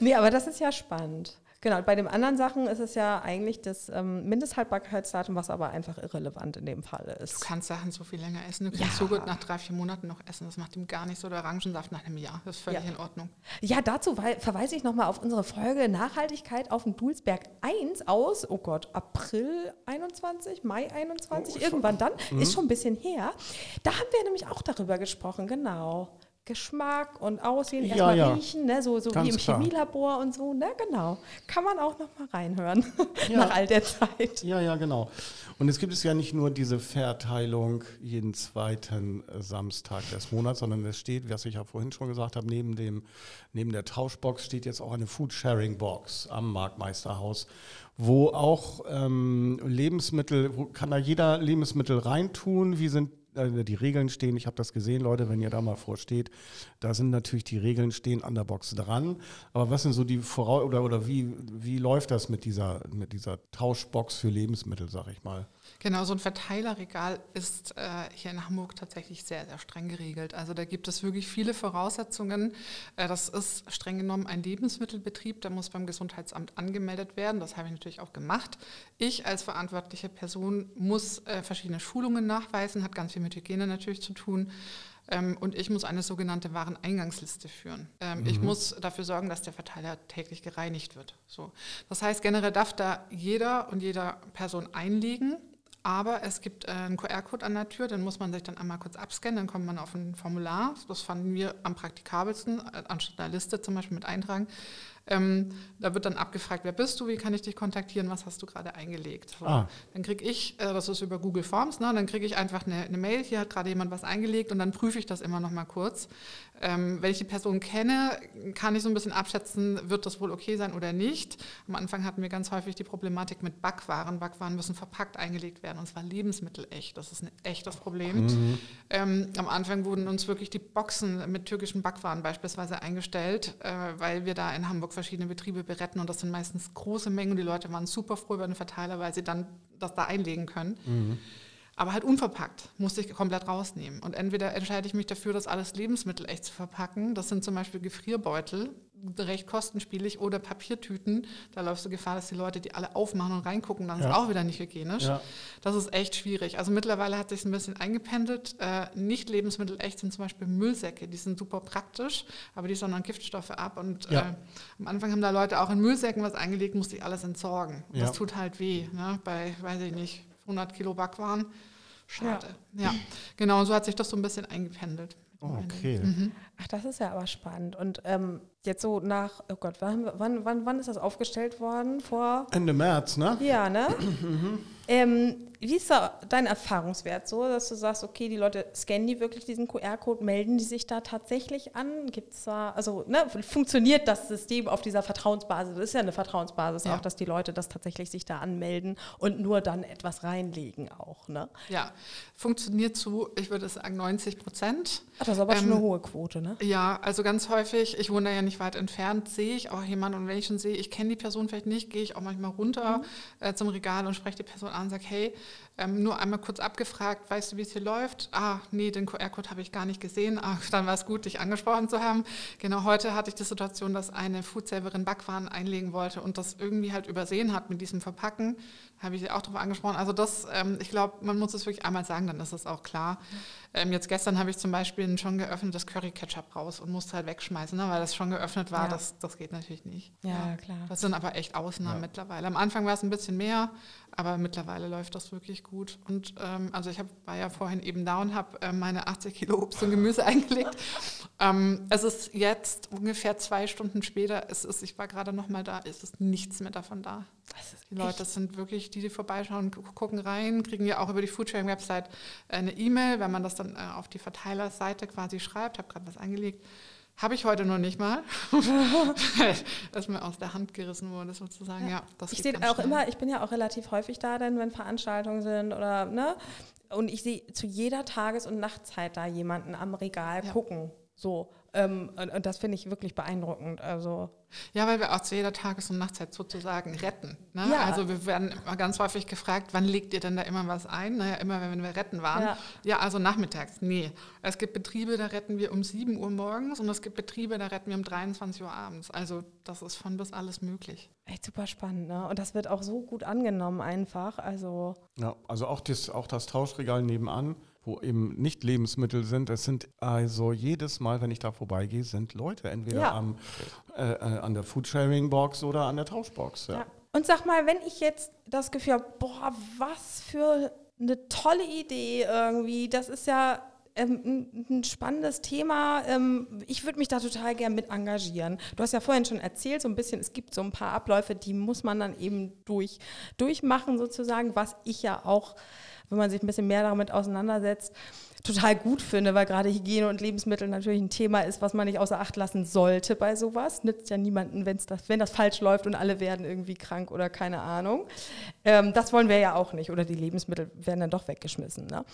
S1: nee, aber das ist ja spannend. Genau, bei den anderen Sachen ist es ja eigentlich das ähm, Mindesthaltbarkeitsdatum, was aber einfach irrelevant in dem Fall
S3: Du
S1: ist.
S3: kannst Sachen so viel länger essen. Du kannst
S1: Ja.
S3: so gut nach drei, vier Monaten noch essen. Das macht ihm gar nichts. Oder Orangensaft nach einem Jahr. Das ist völlig
S1: Ja.
S3: in Ordnung.
S1: Ja, dazu wei- verweise ich nochmal auf unsere Folge Nachhaltigkeit auf dem Dulsberg 1 aus, oh Gott, April 21, Mai 21, irgendwann dann, ist schon ein bisschen her. Da haben wir nämlich auch darüber gesprochen, genau. Geschmack und Aussehen,
S2: Ja,
S1: erstmal
S2: ja.
S1: riechen, ne? so, so wie im
S2: klar.
S1: Chemielabor und so, ne? genau. Kann man auch nochmal reinhören,
S2: Ja.
S1: nach all der Zeit.
S2: Ja, ja, genau. Und es gibt es ja nicht nur diese Verteilung jeden zweiten äh, Samstag des Monats, sondern es steht, was ich ja vorhin schon gesagt habe, neben, dem, neben der Tauschbox steht jetzt auch eine Food-Sharing-Box am Marktmeisterhaus, wo auch ähm, Lebensmittel, wo kann da jeder Lebensmittel reintun? Wie sind äh, die Regeln stehen, ich habe das gesehen, Leute, wenn ihr da mal vorsteht, da sind natürlich die Regeln stehen an der Box dran. Aber was sind so die Vorau oder, oder wie, wie läuft das mit dieser, mit dieser Tauschbox für Lebensmittel, sag ich mal?
S3: Genau, so ein Verteilerregal ist äh, hier in Hamburg tatsächlich sehr, sehr streng geregelt. Also da gibt es wirklich viele Voraussetzungen. Äh, das ist streng genommen ein Lebensmittelbetrieb, der muss beim Gesundheitsamt angemeldet werden. Das habe ich natürlich auch gemacht. Ich als verantwortliche Person muss äh, verschiedene Schulungen nachweisen, hat ganz viel mit Hygiene natürlich zu tun. Ähm, und ich muss eine sogenannte Wareneingangsliste führen. Ähm, Ich muss dafür sorgen, dass der Verteiler täglich gereinigt wird. So. Das heißt, generell darf da jeder und jeder Person einlegen. Aber es gibt äh, einen QR-Code an der Tür, den muss man sich dann einmal kurz abscannen, dann kommt man auf ein Formular. Das fanden wir am praktikabelsten, äh, anstatt einer Liste zum Beispiel mit eintragen. Ähm, da wird dann abgefragt, wer bist du, wie kann ich dich kontaktieren, was hast du gerade eingelegt. So.
S2: Ah.
S3: Dann kriege ich, äh, das ist über Google Forms, ne, dann kriege ich einfach eine, eine Mail, hier hat gerade jemand was eingelegt und dann prüfe ich das immer noch mal kurz. Ähm, wenn ich die Person kenne, kann ich so ein bisschen abschätzen, wird das wohl okay sein oder nicht. Am Anfang hatten wir ganz häufig die Problematik mit Backwaren. Backwaren müssen verpackt eingelegt werden und zwar Lebensmittel echt. Das ist ein echtes Problem. Ähm, am Anfang wurden uns wirklich die Boxen mit türkischen Backwaren beispielsweise eingestellt, äh, weil wir da in Hamburg verschiedene Betriebe beretten und das sind meistens große Mengen und die Leute waren super froh über den Verteiler, weil sie dann das da einlegen können. Aber halt unverpackt, musste ich komplett rausnehmen. Und entweder entscheide ich mich dafür, das alles lebensmittelecht zu verpacken. Das sind zum Beispiel Gefrierbeutel, recht kostenspielig, oder Papiertüten. Da läufst du Gefahr, dass die Leute die alle aufmachen und reingucken, dann ist
S2: Ja.
S3: auch wieder nicht hygienisch.
S2: Ja.
S3: Das ist echt schwierig. Also mittlerweile hat sich ein bisschen eingependelt. Äh, nicht lebensmittelecht sind zum Beispiel Müllsäcke. Die sind super praktisch, aber die sondern Giftstoffe ab. Und
S2: Ja.
S3: äh, am Anfang haben da Leute auch in Müllsäcken was eingelegt, musste ich alles entsorgen. Das tut halt weh. Ne? Bei, weiß ich nicht, 100 Kilo Backwaren. Schade. Ja. genau. Und so hat sich das so ein bisschen eingependelt.
S2: Okay.
S1: Ach, das ist ja aber spannend. Und ähm, jetzt so nach, oh Gott, wann, wann, wann, wann ist das aufgestellt worden? Vor
S2: Ende März, ne?
S1: Ja, ne? ähm, wie ist da dein Erfahrungswert so, dass du sagst, okay, die Leute scannen die wirklich diesen QR-Code, melden die sich da tatsächlich an? Gibt es da, also ne, funktioniert das System auf dieser Vertrauensbasis? Das ist ja eine Vertrauensbasis
S3: Ja.
S1: auch, dass die Leute das tatsächlich sich da anmelden und nur dann etwas reinlegen auch, ne?
S3: Ja, funktioniert zu, ich würde sagen, 90 Prozent.
S1: Ach, das ist aber schon
S3: Ähm,
S1: eine hohe Quote, ne?
S3: Ja, also ganz häufig, ich wohne ja nicht weit entfernt, sehe ich auch jemanden und wenn ich schon sehe, ich kenne die Person vielleicht nicht, gehe ich auch manchmal runter äh, zum Regal und spreche die Person an und sage, hey, ähm, nur einmal kurz abgefragt, weißt du, wie es hier läuft? Ah, nee, den QR-Code habe ich gar nicht gesehen. Ah, dann war es gut, dich angesprochen zu haben. Genau, heute hatte ich die Situation, dass eine Foodsaverin Backwaren einlegen wollte und das irgendwie halt übersehen hat mit diesem Verpacken. Da habe ich sie auch darauf angesprochen. Also das, ähm, ich glaube, man muss es wirklich einmal sagen, dann ist es auch klar. Ähm, jetzt gestern habe ich zum Beispiel ein schon geöffnetes Curry-Ketchup raus und musste halt wegschmeißen, ne, weil das schon geöffnet war. Ja. Das, das geht natürlich nicht.
S4: Ja, ja, klar.
S3: Das sind aber echt Ausnahmen ja. mittlerweile. Am Anfang war es ein bisschen mehr, aber mittlerweile läuft das wirklich gut. Und ähm, also ich hab, war ja vorhin eben da und habe äh, meine 80 Kilo Obst und Gemüse eingelegt. Ähm, es ist jetzt ungefähr zwei Stunden später, es ist, ich war gerade noch mal da, ist es nichts mehr davon da. Die Leute, das sind wirklich die, die vorbeischauen, gucken rein, kriegen ja auch über die Foodsharing-Website eine E-Mail, wenn man das dann äh, auf die Verteilerseite quasi schreibt, habe gerade was angelegt. Habe ich heute noch nicht mal, dass mir aus der Hand gerissen wurde, sozusagen. Ja,
S4: das ich sehe auch schnell. immer, ich bin ja auch relativ häufig da, denn wenn Veranstaltungen sind oder ne, und ich sehe zu jeder Tages- und Nachtzeit da jemanden am Regal ja. gucken. So, ähm, und, und, das finde ich wirklich beeindruckend. Also
S3: ja, weil wir auch zu jeder Tages- und Nachtzeit sozusagen retten. Ne? Ja. Also wir werden immer ganz häufig gefragt, wann legt ihr denn da immer was ein? Naja, immer wenn wir retten waren. Ja, ja also nachmittags. Nee. Es gibt Betriebe, da retten wir um 7 Uhr morgens und es gibt Betriebe, da retten wir um 23 Uhr abends. Also das ist von bis alles möglich.
S4: Echt super spannend, ne? Und das wird auch so gut angenommen einfach. Also
S2: ja, also auch das, auch das Tauschregal nebenan wo eben nicht Lebensmittel sind. Es sind also jedes Mal, wenn ich da vorbeigehe, sind Leute entweder ja. am, äh, äh an der Foodsharing-Box oder an der Tauschbox. Ja. ja.
S4: Und sag mal, wenn ich jetzt das Gefühl habe, boah, was für eine tolle Idee irgendwie, das ist ja ähm, ein, spannendes Thema. Ähm, ich würde mich da total gern mit engagieren. Du hast ja vorhin schon erzählt, so ein bisschen, es gibt so ein paar Abläufe, die muss man dann eben durch, durchmachen sozusagen, was ich ja auch wenn man sich ein bisschen mehr damit auseinandersetzt, total gut finde, weil gerade Hygiene und Lebensmittel natürlich ein Thema ist, was man nicht außer Acht lassen sollte bei sowas. Nützt ja niemanden, wenn's das, wenn das falsch läuft und alle werden irgendwie krank oder keine Ahnung. Ähm, das wollen wir ja auch nicht. Oder die Lebensmittel werden dann doch weggeschmissen. Ne?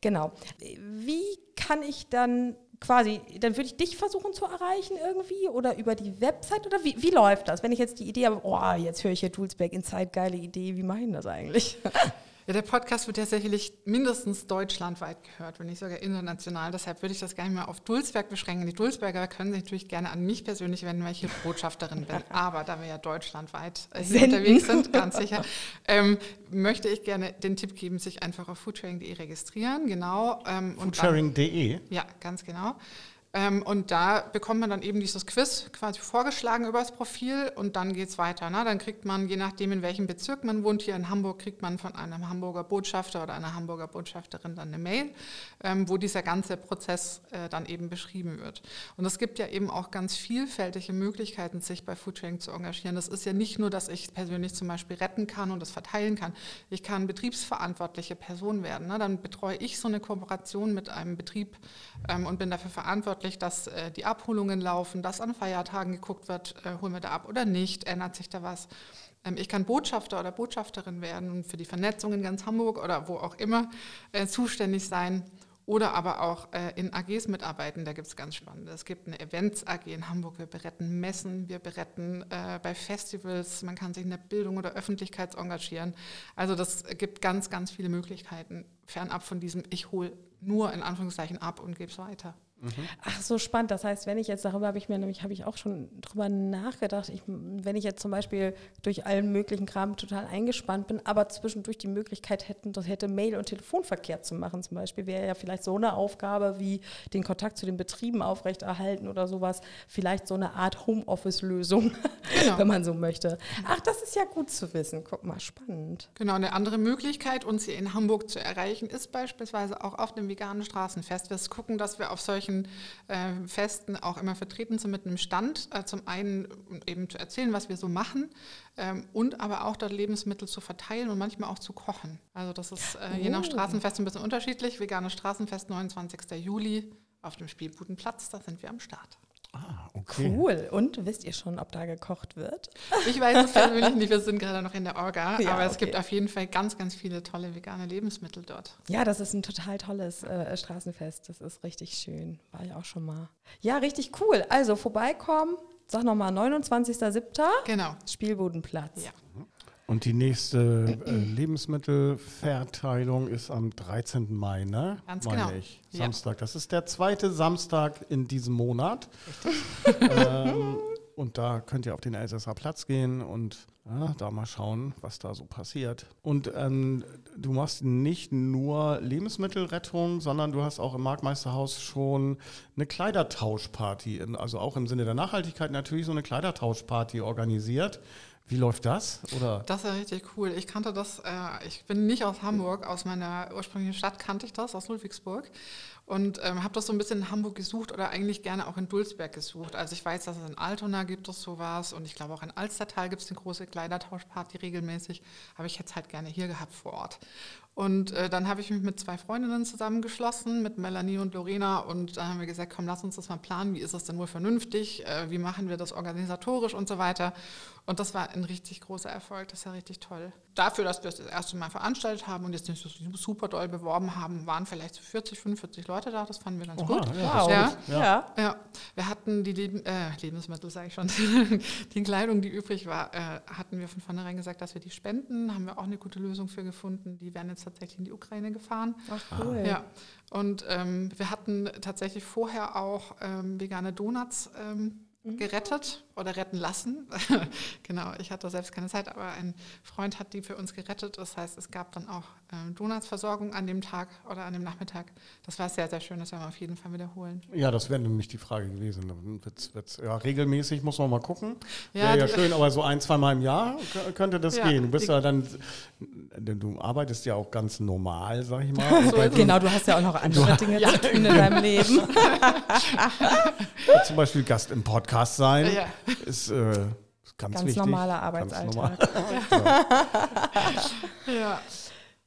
S4: Genau. Wie kann ich dann quasi, dann würde ich dich versuchen zu erreichen irgendwie oder über die Website oder wie, wie läuft das? Wenn ich jetzt die Idee habe, oh, jetzt höre ich hier Dulsberg Inside, geile Idee, wie mache ich das eigentlich?
S3: Ja, der Podcast wird ja sicherlich mindestens deutschlandweit gehört, wenn nicht sogar international. Deshalb würde ich das gar nicht mehr auf Dulsberg beschränken. Die Dulsberger können sich natürlich gerne an mich persönlich wenden, weil ich hier Botschafterin bin. Aber da wir ja deutschlandweit unterwegs sind, ganz sicher, ähm, möchte ich gerne den Tipp geben, sich einfach auf foodsharing.de registrieren. Genau.
S2: Ähm, foodsharing.de?
S3: Ja, ganz genau. Ähm, und da bekommt man dann eben dieses Quiz quasi vorgeschlagen über das Profil und dann geht es weiter. Ne? Dann kriegt man, je nachdem in welchem Bezirk man wohnt, hier in Hamburg, kriegt man von einem Hamburger Botschafter oder einer Hamburger Botschafterin dann eine Mail, ähm, wo dieser ganze Prozess äh, dann eben beschrieben wird. Und es gibt ja eben auch ganz vielfältige Möglichkeiten, sich bei Foodsharing zu engagieren. Das ist ja nicht nur, dass ich persönlich zum Beispiel retten kann und das verteilen kann. Ich kann betriebsverantwortliche Person werden. Ne? Dann betreue ich so eine Kooperation mit einem Betrieb ähm, und bin dafür verantwortlich, verantwortlich, dass äh, die Abholungen laufen, dass an Feiertagen geguckt wird, äh, holen wir da ab oder nicht, ändert sich da was. Ähm, ich kann Botschafter oder Botschafterin werden und für die Vernetzung in ganz Hamburg oder wo auch immer äh, zuständig sein oder aber auch äh, in AGs mitarbeiten. Da gibt es ganz spannende. Es gibt eine Events AG in Hamburg. Wir beretten Messen, wir beretten äh, bei Festivals. Man kann sich in der Bildung oder Öffentlichkeit engagieren. Also das gibt ganz, ganz viele Möglichkeiten, fernab von diesem Ich hole nur in Anführungszeichen ab und gebe es weiter.
S4: Mhm. Ach, so spannend. Das heißt, wenn ich jetzt, darüber habe ich mir nämlich, habe ich auch schon drüber nachgedacht, ich, wenn ich jetzt zum Beispiel durch allen möglichen Kram total eingespannt bin, aber zwischendurch die Möglichkeit hätten, das hätte Mail- und Telefonverkehr zu machen zum Beispiel, wäre ja vielleicht so eine Aufgabe wie den Kontakt zu den Betrieben aufrechterhalten oder sowas, vielleicht so eine Art Homeoffice-Lösung, genau. wenn man so möchte. Ach, das ist ja gut zu wissen. Guck mal, spannend.
S3: Genau, eine andere Möglichkeit, uns hier in Hamburg zu erreichen, ist beispielsweise auch auf dem veganen Straßenfest. Wir gucken, dass wir auf solchen solchen äh, Festen auch immer vertreten sind mit einem Stand. Äh, zum einen eben zu erzählen, was wir so machen ähm, und aber auch dort Lebensmittel zu verteilen und manchmal auch zu kochen. Also das ist äh, je nach oh. Straßenfest ein bisschen unterschiedlich. Veganes Straßenfest 29. Juli auf dem Spielbudenplatz, da sind wir am Start.
S4: Ah, okay. Cool. Und wisst ihr schon, ob da gekocht wird?
S3: Ich weiß es persönlich nicht, wir sind gerade noch in der Orga, ja, aber es okay. gibt auf jeden Fall ganz, ganz viele tolle vegane Lebensmittel dort.
S4: Ja, das ist ein total tolles äh, Straßenfest. Das ist richtig schön. War ich auch schon mal. Ja, richtig cool. Also vorbeikommen, sag nochmal, 29.07.
S3: Genau.
S4: Spielbodenplatz.
S3: Ja.
S2: Und die nächste äh, Lebensmittelverteilung ist am 13. Mai, ne?
S3: Ganz genau.
S2: Ich. Samstag. Ja. Das ist der zweite Samstag in diesem Monat. ähm, und da könnt ihr auf den Elsässer Platz gehen und ja, da mal schauen, was da so passiert. Und ähm, du machst nicht nur Lebensmittelrettung, sondern du hast auch im Marktmeisterhaus schon eine Kleidertauschparty, also auch im Sinne der Nachhaltigkeit natürlich so eine Kleidertauschparty organisiert. Wie läuft das? Oder?
S3: Das ist ja richtig cool. Ich kannte das, äh, ich bin nicht aus Hamburg, aus meiner ursprünglichen Stadt kannte ich das, aus Ludwigsburg. Und ähm, habe das so ein bisschen in Hamburg gesucht oder eigentlich gerne auch in Dulsberg gesucht. Also ich weiß, dass es in Altona gibt es sowas und ich glaube auch in Alstertal gibt es eine große Kleidertauschparty regelmäßig. Aber ich hätte es halt gerne hier gehabt vor Ort. Und äh, dann habe ich mich mit zwei Freundinnen zusammengeschlossen, mit Melanie und Lorena. Und da haben wir gesagt, komm, lass uns das mal planen. Wie ist das denn wohl vernünftig? Äh, wie machen wir das organisatorisch und so weiter? Und das war ein richtig großer Erfolg. Das ist ja richtig toll. Dafür, dass wir es das erste Mal veranstaltet haben und jetzt nicht so super doll beworben haben, waren vielleicht so 40, 45 Leute da. Das fanden wir ganz Oha, gut.
S4: Ja, wow. ja.
S3: Ja. ja. Wir hatten die Leben, äh, Lebensmittel, sage ich schon, die Kleidung, die übrig war, äh, hatten wir von vornherein gesagt, dass wir die spenden. Haben wir auch eine gute Lösung für gefunden. Die werden jetzt tatsächlich in die Ukraine gefahren.
S4: Ach cool.
S3: Ja. Und ähm, wir hatten tatsächlich vorher auch ähm, vegane Donuts ähm. Gerettet oder retten lassen. genau, ich hatte selbst keine Zeit, aber ein Freund hat die für uns gerettet. Das heißt, es gab dann auch ähm, Donutsversorgung an dem Tag oder an dem Nachmittag. Das war sehr, sehr schön. Das werden wir auf jeden Fall wiederholen.
S2: Ja, das wäre nämlich die Frage gewesen. Wird's, wird's, ja, regelmäßig muss man mal gucken. Ja, ja schön, aber so ein, zwei Mal im Jahr könnte das ja, gehen. Du bist ja dann, du arbeitest ja auch ganz normal, sag ich mal.
S4: So genau, du hast ja auch noch andere Dinge zu tun in deinem Leben.
S2: Zum Beispiel Gast im Podcast sein. Ja ist äh, ganz,
S4: ganz
S2: wichtig.
S4: normaler Arbeitsalltag. Ganz normal. ja.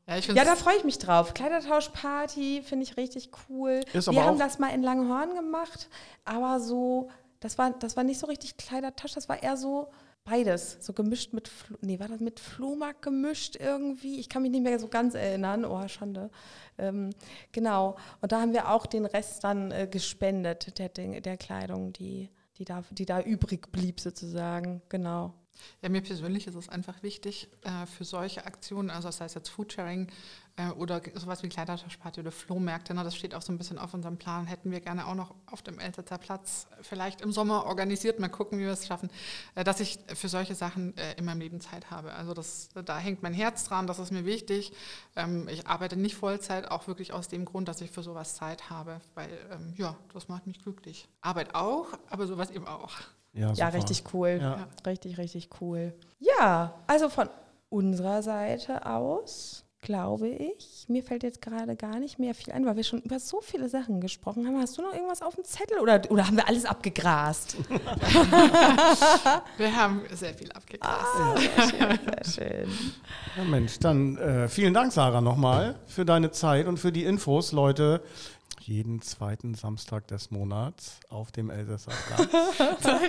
S4: Ja, ja, da freue ich mich drauf. Kleidertauschparty finde ich richtig cool. Ist Wir haben das mal in Langhorn gemacht, aber so, das war, das war nicht so richtig Kleidertausch, das war eher so beides, so gemischt mit, nee, war das mit Flohmarkt gemischt irgendwie? Ich kann mich nicht mehr so ganz erinnern. Oh, Schande. Ähm, genau. Und da haben wir auch den Rest dann äh, gespendet, der, der Kleidung, die die da, die da übrig blieb sozusagen. Genau.
S3: Ja, mir persönlich ist es einfach wichtig äh, für solche Aktionen, also das heißt jetzt Foodsharing oder sowas wie Kleidertauschparty oder Flohmärkte, ne, das steht auch so ein bisschen auf unserem Plan, hätten wir gerne auch noch auf dem Elsässer Platz vielleicht im Sommer organisiert, mal gucken, wie wir es schaffen, äh, dass ich für solche Sachen äh, in meinem Leben Zeit habe. Also das, da hängt mein Herz dran, das ist mir wichtig. Ähm, ich arbeite nicht Vollzeit, auch wirklich aus dem Grund, dass ich für sowas Zeit habe, weil ähm, ja, das macht mich glücklich. Arbeit auch, aber sowas eben auch.
S4: Ja, ja richtig cool. Ja. Richtig, richtig cool. Ja, also von unserer Seite aus glaube ich. Mir fällt jetzt gerade gar nicht mehr viel ein, weil wir schon über so viele Sachen gesprochen haben. Hast du noch irgendwas auf dem Zettel oder, oder haben wir alles abgegrast?
S3: wir haben sehr viel abgegrast.
S4: Ah, sehr schön, sehr schön.
S2: Ja, Mensch, dann äh, vielen Dank, Sarah, nochmal für deine Zeit und für die Infos, Leute jeden zweiten Samstag des Monats auf dem Elsässer Platz.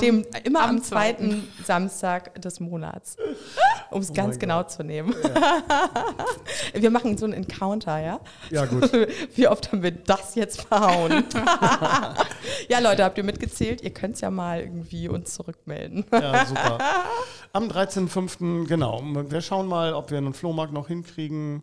S4: dem, immer am, am zweiten, zweiten Samstag des Monats, um es oh ganz genau Gott. zu nehmen. Ja. wir machen so einen Encounter, ja?
S2: Ja, gut.
S4: Wie oft haben wir das jetzt verhauen? ja, Leute, habt ihr mitgezählt? Ihr könnt es ja mal irgendwie uns zurückmelden.
S2: ja, super. Am 13.05. genau. Wir schauen mal, ob wir einen Flohmarkt noch hinkriegen.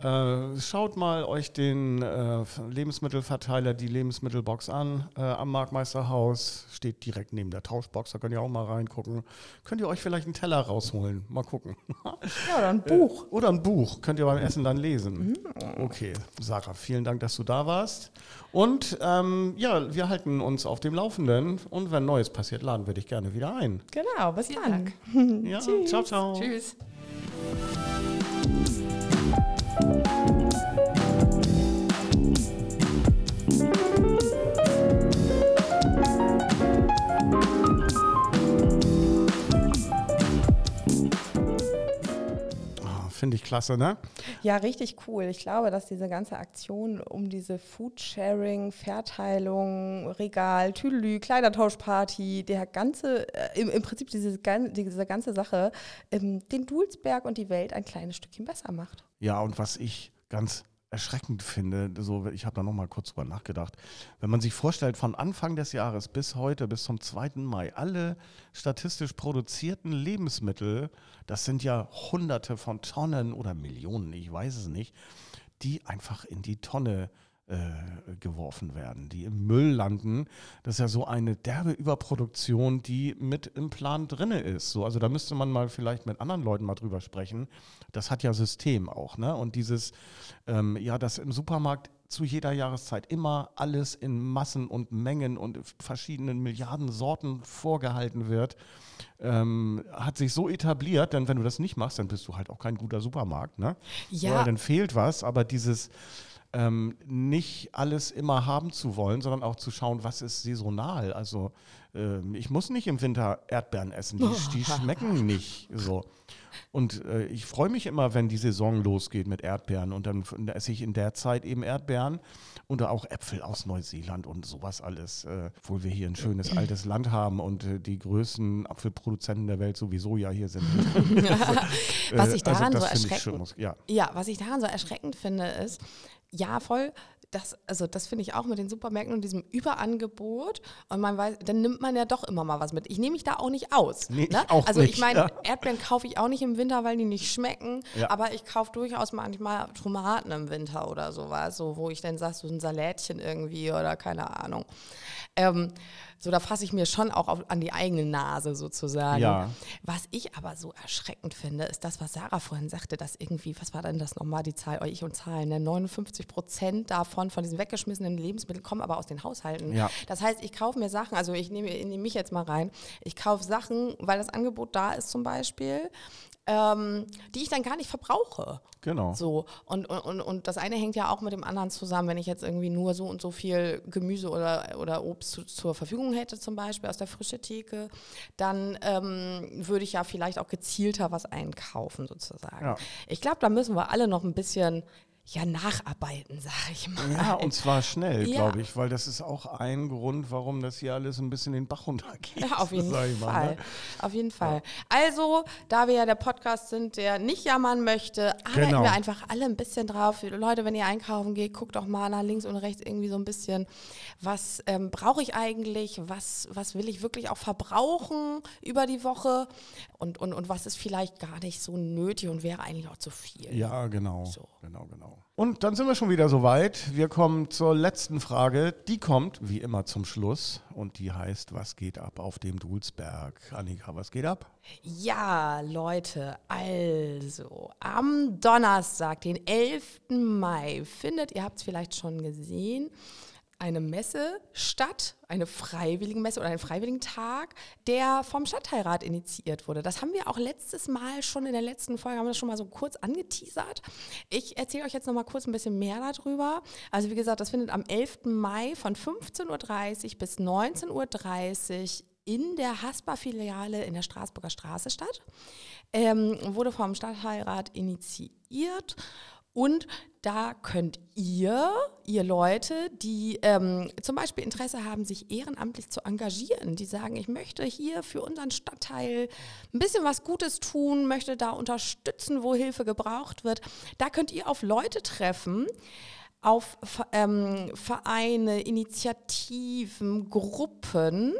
S2: Äh, schaut mal euch den äh, Lebensmittelverteiler, die Lebensmittelbox an. Äh, am Marktmeisterhaus steht direkt neben der Tauschbox. Da könnt ihr auch mal reingucken. Könnt ihr euch vielleicht einen Teller rausholen? Mal gucken.
S4: Ja, oder ein Buch.
S2: Äh, oder ein Buch. Könnt ihr beim Essen dann lesen. Mhm. Okay, Sarah, vielen Dank, dass du da warst. Und ähm, ja, wir halten uns auf dem Laufenden. Und wenn Neues passiert, laden wir dich gerne wieder ein.
S4: Genau, bis dann.
S2: Ja, ciao, ciao.
S3: Tschüss.
S2: Finde ich klasse, ne?
S4: Ja, richtig cool. Ich glaube, dass diese ganze Aktion um diese Foodsharing, Verteilung, Regal, Tüdelü, Kleidertauschparty, der ganze, äh, im, im, Prinzip diese, diese ganze Sache, ähm, den Dulsberg und die Welt ein kleines Stückchen besser macht.
S2: Ja, und was ich ganz erschreckend finde, so ich habe da noch mal kurz drüber nachgedacht, wenn man sich vorstellt, von Anfang des Jahres bis heute, bis zum 2. Mai, alle statistisch produzierten Lebensmittel, das sind ja hunderte von Tonnen oder Millionen, ich weiß es nicht, die einfach in die Tonne äh, geworfen werden, die im Müll landen. Das ist ja so eine derbe Überproduktion, die mit im Plan drin ist. So, also da müsste man mal vielleicht mit anderen Leuten mal drüber sprechen. Das hat ja System auch, ne? Und dieses, ähm, ja, dass im Supermarkt zu jeder Jahreszeit immer alles in Massen und Mengen und verschiedenen Milliarden Sorten vorgehalten wird, ähm, hat sich so etabliert, denn wenn du das nicht machst, dann bist du halt auch kein guter Supermarkt, ne? Ja. Oder dann fehlt was, aber dieses ähm, nicht alles immer haben zu wollen, sondern auch zu schauen, was ist saisonal. Also ähm, ich muss nicht im Winter Erdbeeren essen, die, die schmecken nicht so. Und äh, ich freue mich immer, wenn die Saison losgeht mit Erdbeeren und dann esse ich in der Zeit eben Erdbeeren und auch Äpfel aus Neuseeland und sowas alles, äh, obwohl wir hier ein schönes altes Land haben und äh, die größten Apfelproduzenten der Welt sowieso ja hier sind.
S1: was ich äh, daran also so erschreckend, ja. ja, was ich daran so erschreckend finde, ist, ja, voll. Das, also das finde ich auch mit den Supermärkten und diesem Überangebot. Und man weiß, dann nimmt man ja doch immer mal was mit. Ich nehme mich da auch nicht aus. Nee, ne? ich also nicht, ich meine, ja. Erdbeeren kaufe ich auch nicht im Winter, weil die nicht schmecken. Ja. Aber ich kaufe durchaus manchmal Tomaten im Winter oder sowas, so, wo ich dann sage, so ein Salätchen irgendwie oder keine Ahnung. Ähm, so, da fasse ich mir schon auch auf, an die eigene Nase sozusagen. Ja. Was ich aber so erschreckend finde, ist das, was Sarah vorhin sagte, dass irgendwie, was war denn das nochmal, die Zahl, ich und Zahlen, ne? 59 Prozent davon, von diesen weggeschmissenen Lebensmitteln, kommen aber aus den Haushalten. Ja. Das heißt, ich kaufe mir Sachen, also ich nehme, nehm mich jetzt mal rein, ich kaufe Sachen, weil das Angebot da ist zum Beispiel, ähm, die ich dann gar nicht verbrauche.
S2: Genau.
S1: So. Und, und, und das eine hängt ja auch mit dem anderen zusammen. Wenn ich jetzt irgendwie nur so und so viel Gemüse oder, oder Obst zu, zur Verfügung hätte, zum Beispiel aus der frischen Theke, dann ähm, würde ich ja vielleicht auch gezielter was einkaufen, sozusagen. Ja. Ich glaube, da müssen wir alle noch ein bisschen ja, nacharbeiten, sage ich mal.
S2: Ja, und zwar schnell, ja. glaube ich, weil das ist auch ein Grund, warum das hier alles ein bisschen den Bach runtergeht.
S1: Ja, auf jeden Fall. Mal, ne? Auf jeden Fall. Ja. Also, da wir ja der Podcast sind, der nicht jammern möchte, arbeiten genau. wir einfach alle ein bisschen drauf. Leute, wenn ihr einkaufen geht, guckt doch mal nach links und rechts irgendwie so ein bisschen, was ähm, brauche ich eigentlich, was, was will ich wirklich auch verbrauchen über die Woche und, und, und was ist vielleicht gar nicht so nötig und wäre eigentlich auch zu viel.
S2: Ja, genau. So. Genau, genau. Und dann sind wir schon wieder soweit. Wir kommen zur letzten Frage. Die kommt wie immer zum Schluss und die heißt, was geht ab auf dem Dulsberg? Annika, was geht ab?
S1: Ja, Leute, also am Donnerstag, den 11. Mai, findet, ihr habt es vielleicht schon gesehen, eine Messe statt, eine freiwillige Messe oder einen freiwilligen Tag, der vom Stadtteilrat initiiert wurde. Das haben wir auch letztes Mal schon in der letzten Folge, haben wir das schon mal so kurz angeteasert. Ich erzähle euch jetzt noch mal kurz ein bisschen mehr darüber. Also wie gesagt, das findet am 11. Mai von 15.30 Uhr bis 19.30 Uhr in der Haspa-Filiale in der Straßburger Straße statt. Ähm, wurde vom Stadtteilrat initiiert und da könnt ihr, ihr Leute, die ähm, zum Beispiel Interesse haben, sich ehrenamtlich zu engagieren, die sagen, ich möchte hier für unseren Stadtteil ein bisschen was Gutes tun, möchte da unterstützen, wo Hilfe gebraucht wird, da könnt ihr auf Leute treffen, auf ähm, Vereine, Initiativen, Gruppen,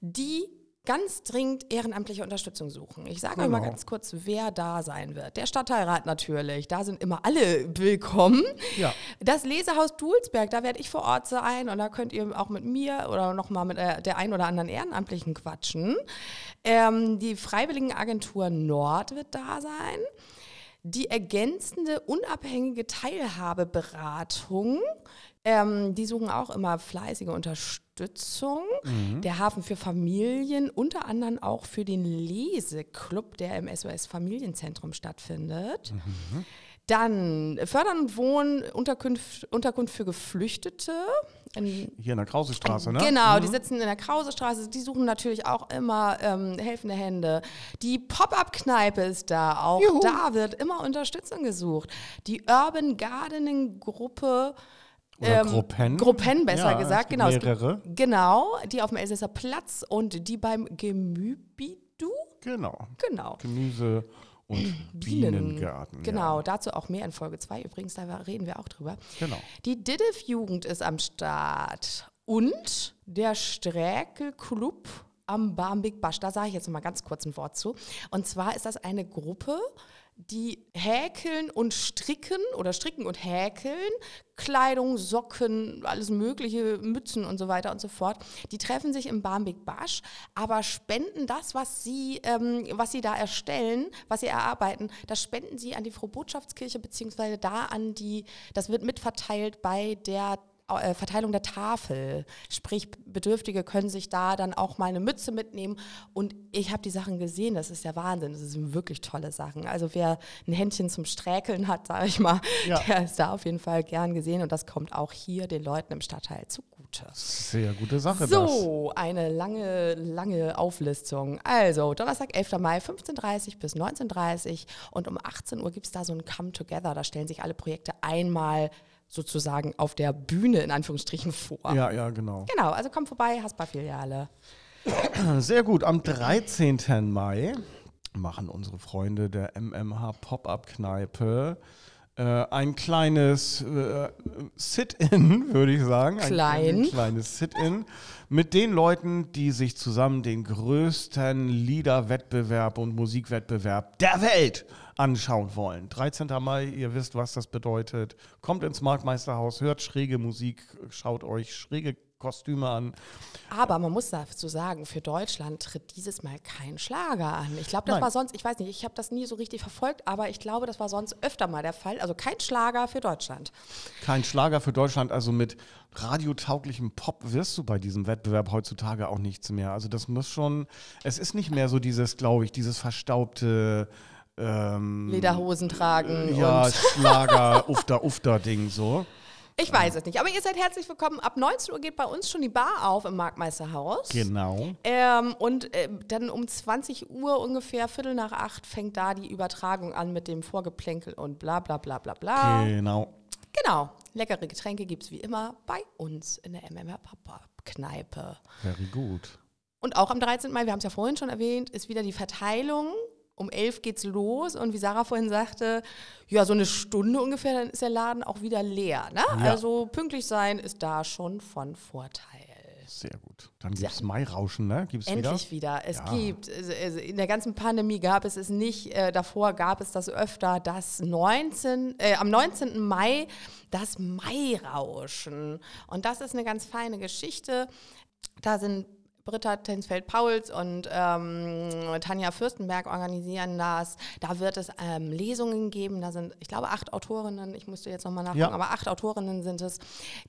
S1: die ganz dringend ehrenamtliche Unterstützung suchen. Ich sage genau. mal ganz kurz, wer da sein wird. Der Stadtteilrat natürlich, da sind immer alle willkommen. Ja. Das Lesehaus Dulsberg, da werde ich vor Ort sein und da könnt ihr auch mit mir oder nochmal mit äh, der ein oder anderen Ehrenamtlichen quatschen. Ähm, die Freiwilligenagentur Nord wird da sein. Die ergänzende unabhängige Teilhabeberatung ähm, die suchen auch immer fleißige Unterstützung. Mhm. Der Hafen für Familien, unter anderem auch für den Leseclub, der im SOS Familienzentrum stattfindet. Mhm. Dann Fördern und Wohnen, Unterkunft, Unterkunft für Geflüchtete.
S2: In, Hier in der Krausestraße, ne?
S1: Genau, mhm. die sitzen in der Krausestraße. Die suchen natürlich auch immer ähm, helfende Hände. Die Pop-Up-Kneipe ist da. Auch Juhu. da wird immer Unterstützung gesucht. Die Urban Gardening-Gruppe
S2: oder ähm, Gruppen.
S1: Gruppen, besser ja, gesagt. Genau,
S2: mehrere.
S1: Gibt, genau, die auf dem Elsässer Platz und die beim Gemübidu.
S2: Genau.
S1: Genau.
S2: Gemüse und Bienengarten.
S1: Genau, ja. dazu auch mehr in Folge 2. Übrigens, da reden wir auch drüber.
S2: Genau.
S1: Die Diddef-Jugend ist am Start und der Sträkel-Club am Barmbek Basch. Da sage ich jetzt noch mal ganz kurz ein Wort zu. Und zwar ist das eine Gruppe, die häkeln und stricken oder stricken und häkeln, Kleidung, Socken, alles mögliche, Mützen und so weiter und so fort. Die treffen sich im Barmbek Basch, aber spenden das, was sie, ähm, was sie da erstellen, was sie erarbeiten, das spenden sie an die Frau Botschaftskirche beziehungsweise da an die, das wird mitverteilt bei der äh, Verteilung der Tafel. Sprich, Bedürftige können sich da dann auch mal eine Mütze mitnehmen. Und ich habe die Sachen gesehen, das ist der Wahnsinn. Das sind wirklich tolle Sachen. Also wer ein Händchen zum Sträkeln hat, sage ich mal, ja. der ist da auf jeden Fall gern gesehen. Und das kommt auch hier den Leuten im Stadtteil zugute.
S2: Sehr gute Sache.
S1: So, das. eine lange, lange Auflistung. Also, Donnerstag, 11. Mai, 15.30 bis 19.30 und um 18 Uhr gibt es da so ein Come Together. Da stellen sich alle Projekte einmal sozusagen auf der Bühne in Anführungsstrichen vor.
S2: Ja, ja, genau.
S1: Genau, also komm vorbei, Haspa-Filiale.
S2: Sehr gut. Am 13. Mai machen unsere Freunde der MMH Pop-Up-Kneipe äh, ein kleines äh, Sit-In, würde ich sagen.
S1: Klein. Ein,
S2: ein kleines Sit-In mit den Leuten, die sich zusammen den größten Liederwettbewerb und Musikwettbewerb der Welt anschauen wollen. 13. Mai, ihr wisst, was das bedeutet. Kommt ins Marktmeisterhaus, hört schräge Musik, schaut euch schräge Kostüme an.
S1: Aber man muss dazu sagen, für Deutschland tritt dieses Mal kein Schlager an. Ich glaube, das Nein. war sonst, ich weiß nicht, ich habe das nie so richtig verfolgt, aber ich glaube, das war sonst öfter mal der Fall. Also kein Schlager für Deutschland.
S2: Kein Schlager für Deutschland, also mit radiotauglichem Pop wirst du bei diesem Wettbewerb heutzutage auch nichts mehr. Also das muss schon, es ist nicht mehr so dieses, glaube ich, dieses verstaubte ähm,
S1: Lederhosen tragen.
S2: Ja, Schlager, Ufter, Ufter-Ding so.
S1: Ich weiß es nicht, aber ihr seid herzlich willkommen. Ab 19 Uhr geht bei uns schon die Bar auf im Marktmeisterhaus.
S2: Genau.
S1: Ähm, und äh, dann um 20 Uhr ungefähr, Viertel nach acht, fängt da die Übertragung an mit dem Vorgeplänkel und bla bla bla bla bla.
S2: Genau.
S1: Genau. Leckere Getränke gibt es wie immer bei uns in der MMR Pop-Up-Kneipe.
S2: Very gut.
S1: Und auch am 13. Mai, wir haben es ja vorhin schon erwähnt, ist wieder die Verteilung um elf geht's los und wie Sarah vorhin sagte, ja, so eine Stunde ungefähr, dann ist der Laden auch wieder leer. Ne? Ja. Also pünktlich sein ist da schon von Vorteil.
S2: Sehr gut. Dann gibt es Mairauschen, ne?
S1: Gibt's Endlich wieder. wieder. Es ja. gibt, also in der ganzen Pandemie gab es es nicht, äh, davor gab es das öfter, das 19, äh, am 19. Mai das Mairauschen. Und das ist eine ganz feine Geschichte. Da sind Britta Tensfeld-Pauls und ähm, Tanja Fürstenberg organisieren das. Da wird es ähm, Lesungen geben. Da sind, ich glaube, acht Autorinnen, ich musste jetzt nochmal nachgucken, ja. aber acht Autorinnen sind es,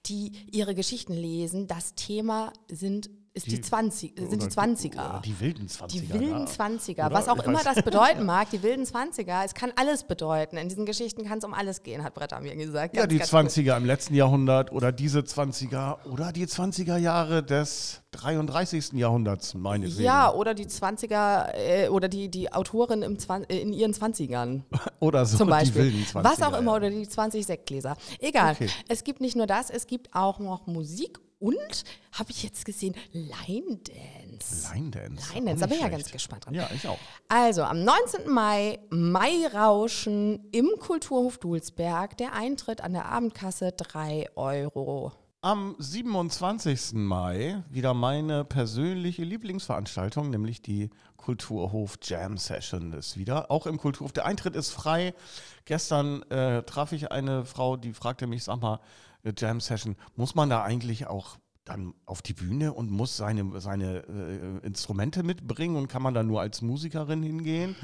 S1: die ihre Geschichten lesen. Das Thema sind ist die, die 20, sind die 20er.
S2: die wilden 20er.
S1: Die wilden 20er. Oder? Was auch immer das bedeuten mag, die wilden 20er, es kann alles bedeuten. In diesen Geschichten kann es um alles gehen, hat Bretta mir gesagt.
S2: Ganz, ja, die 20er gut. im letzten Jahrhundert oder diese 20er oder die 20er Jahre des 33. Jahrhunderts, meine ich.
S1: Ja, oder die 20er äh, oder die, die Autorin im äh, in ihren 20ern.
S2: oder so,
S1: zum Beispiel.
S2: die wilden 20er.
S1: Was auch immer, ja. oder die 20 Sektgläser. Egal. Okay. Es gibt nicht nur das, es gibt auch noch Musik und habe ich jetzt gesehen, Line Dance.
S2: Line Dance.
S1: Line Dance, da bin ich ja ganz gespannt dran.
S2: Ja, ich auch.
S1: Also am 19. Mai, Mairauschen im Kulturhof Dulsberg. Der Eintritt an der Abendkasse 3 Euro.
S2: Am 27. Mai wieder meine persönliche Lieblingsveranstaltung, nämlich die Kulturhof Jam Session ist wieder. Auch im Kulturhof. Der Eintritt ist frei. Gestern äh, traf ich eine Frau, die fragte mich, sag mal, Jam Session, muss man da eigentlich auch dann auf die Bühne und muss seine, seine äh, Instrumente mitbringen und kann man da nur als Musikerin hingehen?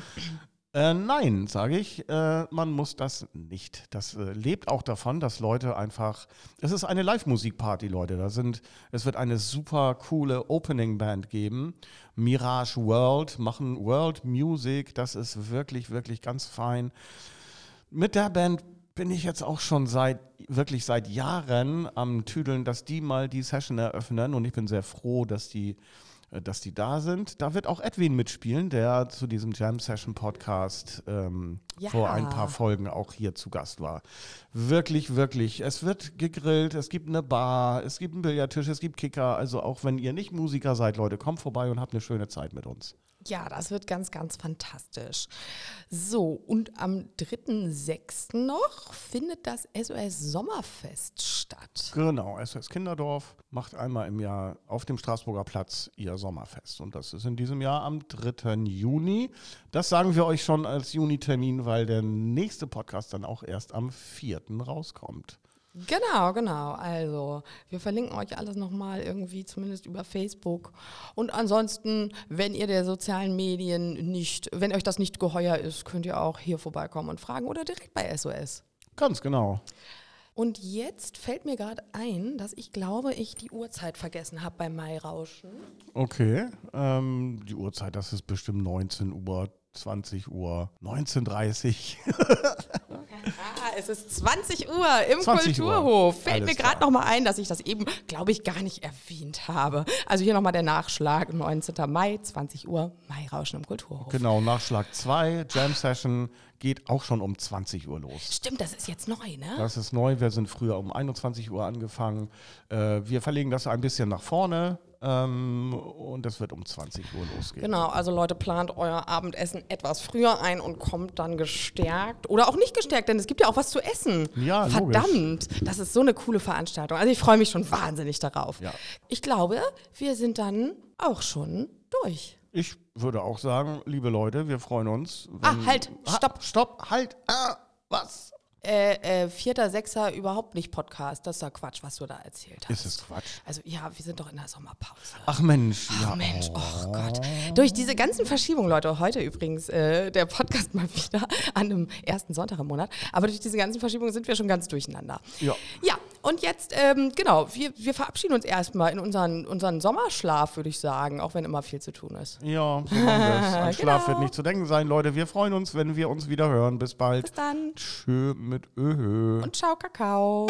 S2: Äh, nein, sage ich, äh, man muss das nicht. Das äh, lebt auch davon, dass Leute einfach. Es ist eine Live-Musikparty, Leute. Da sind, es wird eine super coole Opening-Band geben. Mirage World machen World Music. Das ist wirklich, wirklich ganz fein. Mit der Band bin ich jetzt auch schon seit wirklich seit Jahren am Tüdeln, dass die mal die Session eröffnen und ich bin sehr froh, dass die, äh, dass die da sind. Da wird auch Edwin mitspielen, der zu diesem Jam Session Podcast ähm, ja. vor ein paar Folgen auch hier zu Gast war. Wirklich, wirklich. Es wird gegrillt, es gibt eine Bar, es gibt einen Billardtisch, es gibt Kicker. Also auch wenn ihr nicht Musiker seid, Leute, kommt vorbei und habt eine schöne Zeit mit uns.
S1: Ja, das wird ganz, ganz fantastisch. So, und am 3.6. noch findet das SOS Sommerfest statt.
S2: Genau, SOS Kinderdorf macht einmal im Jahr auf dem Straßburger Platz ihr Sommerfest. Und das ist in diesem Jahr am 3. Juni. Das sagen wir euch schon als Juni-Termin, weil der nächste Podcast dann auch erst am 4. rauskommt.
S1: Genau, genau. Also wir verlinken euch alles nochmal irgendwie, zumindest über Facebook. Und ansonsten, wenn ihr der sozialen Medien nicht, wenn euch das nicht geheuer ist, könnt ihr auch hier vorbeikommen und fragen oder direkt bei SOS.
S2: Ganz genau.
S1: Und jetzt fällt mir gerade ein, dass ich glaube, ich die Uhrzeit vergessen habe beim Mairauschen.
S2: Okay, ähm, die Uhrzeit, das ist bestimmt 19 Uhr, 20 Uhr, 19.30
S1: Uhr. Ah, es ist 20 Uhr im 20 Kulturhof. Uhr. Fällt Alles mir gerade noch mal ein, dass ich das eben, glaube ich, gar nicht erwähnt habe. Also hier nochmal der Nachschlag, 19. Mai, 20 Uhr, Mai-Rauschen im Kulturhof.
S2: Genau, Nachschlag 2, Jam Session geht auch schon um 20 Uhr los.
S1: Stimmt, das ist jetzt neu, ne?
S2: Das ist neu. Wir sind früher um 21 Uhr angefangen. Äh, wir verlegen das ein bisschen nach vorne. Ähm, und es wird um 20 Uhr losgehen.
S1: Genau, also Leute, plant euer Abendessen etwas früher ein und kommt dann gestärkt. Oder auch nicht gestärkt, denn es gibt ja auch was zu essen.
S2: Ja,
S1: Verdammt,
S2: logisch.
S1: das ist so eine coole Veranstaltung. Also ich freue mich schon wahnsinnig darauf.
S2: Ja.
S1: Ich glaube, wir sind dann auch schon durch.
S2: Ich würde auch sagen, liebe Leute, wir freuen uns.
S1: ah, halt, stopp.
S2: Ha, stopp, halt. Ah, was?
S1: Äh, äh, vierter, sechster überhaupt nicht Podcast. Das ist ja Quatsch, was du da erzählt hast.
S2: Ist es Quatsch?
S1: Also ja, wir sind doch in der Sommerpause.
S2: Ach Mensch,
S1: Ach ja. Mensch, oh. Gott. Durch diese ganzen Verschiebungen, Leute, heute übrigens äh, der Podcast mal wieder an einem ersten Sonntag im Monat, aber durch diese ganzen Verschiebungen sind wir schon ganz durcheinander.
S2: Ja.
S1: Ja, und jetzt, ähm, genau, wir, wir verabschieden uns erstmal in unseren, unseren Sommerschlaf, würde ich sagen, auch wenn immer viel zu tun ist.
S2: Ja, so machen wir es. An Schlaf genau. wird nicht zu denken sein, Leute. Wir freuen uns, wenn wir uns wieder hören. Bis bald.
S1: Bis dann.
S2: Tschö mit Öhö.
S1: Und ciao, Kakao.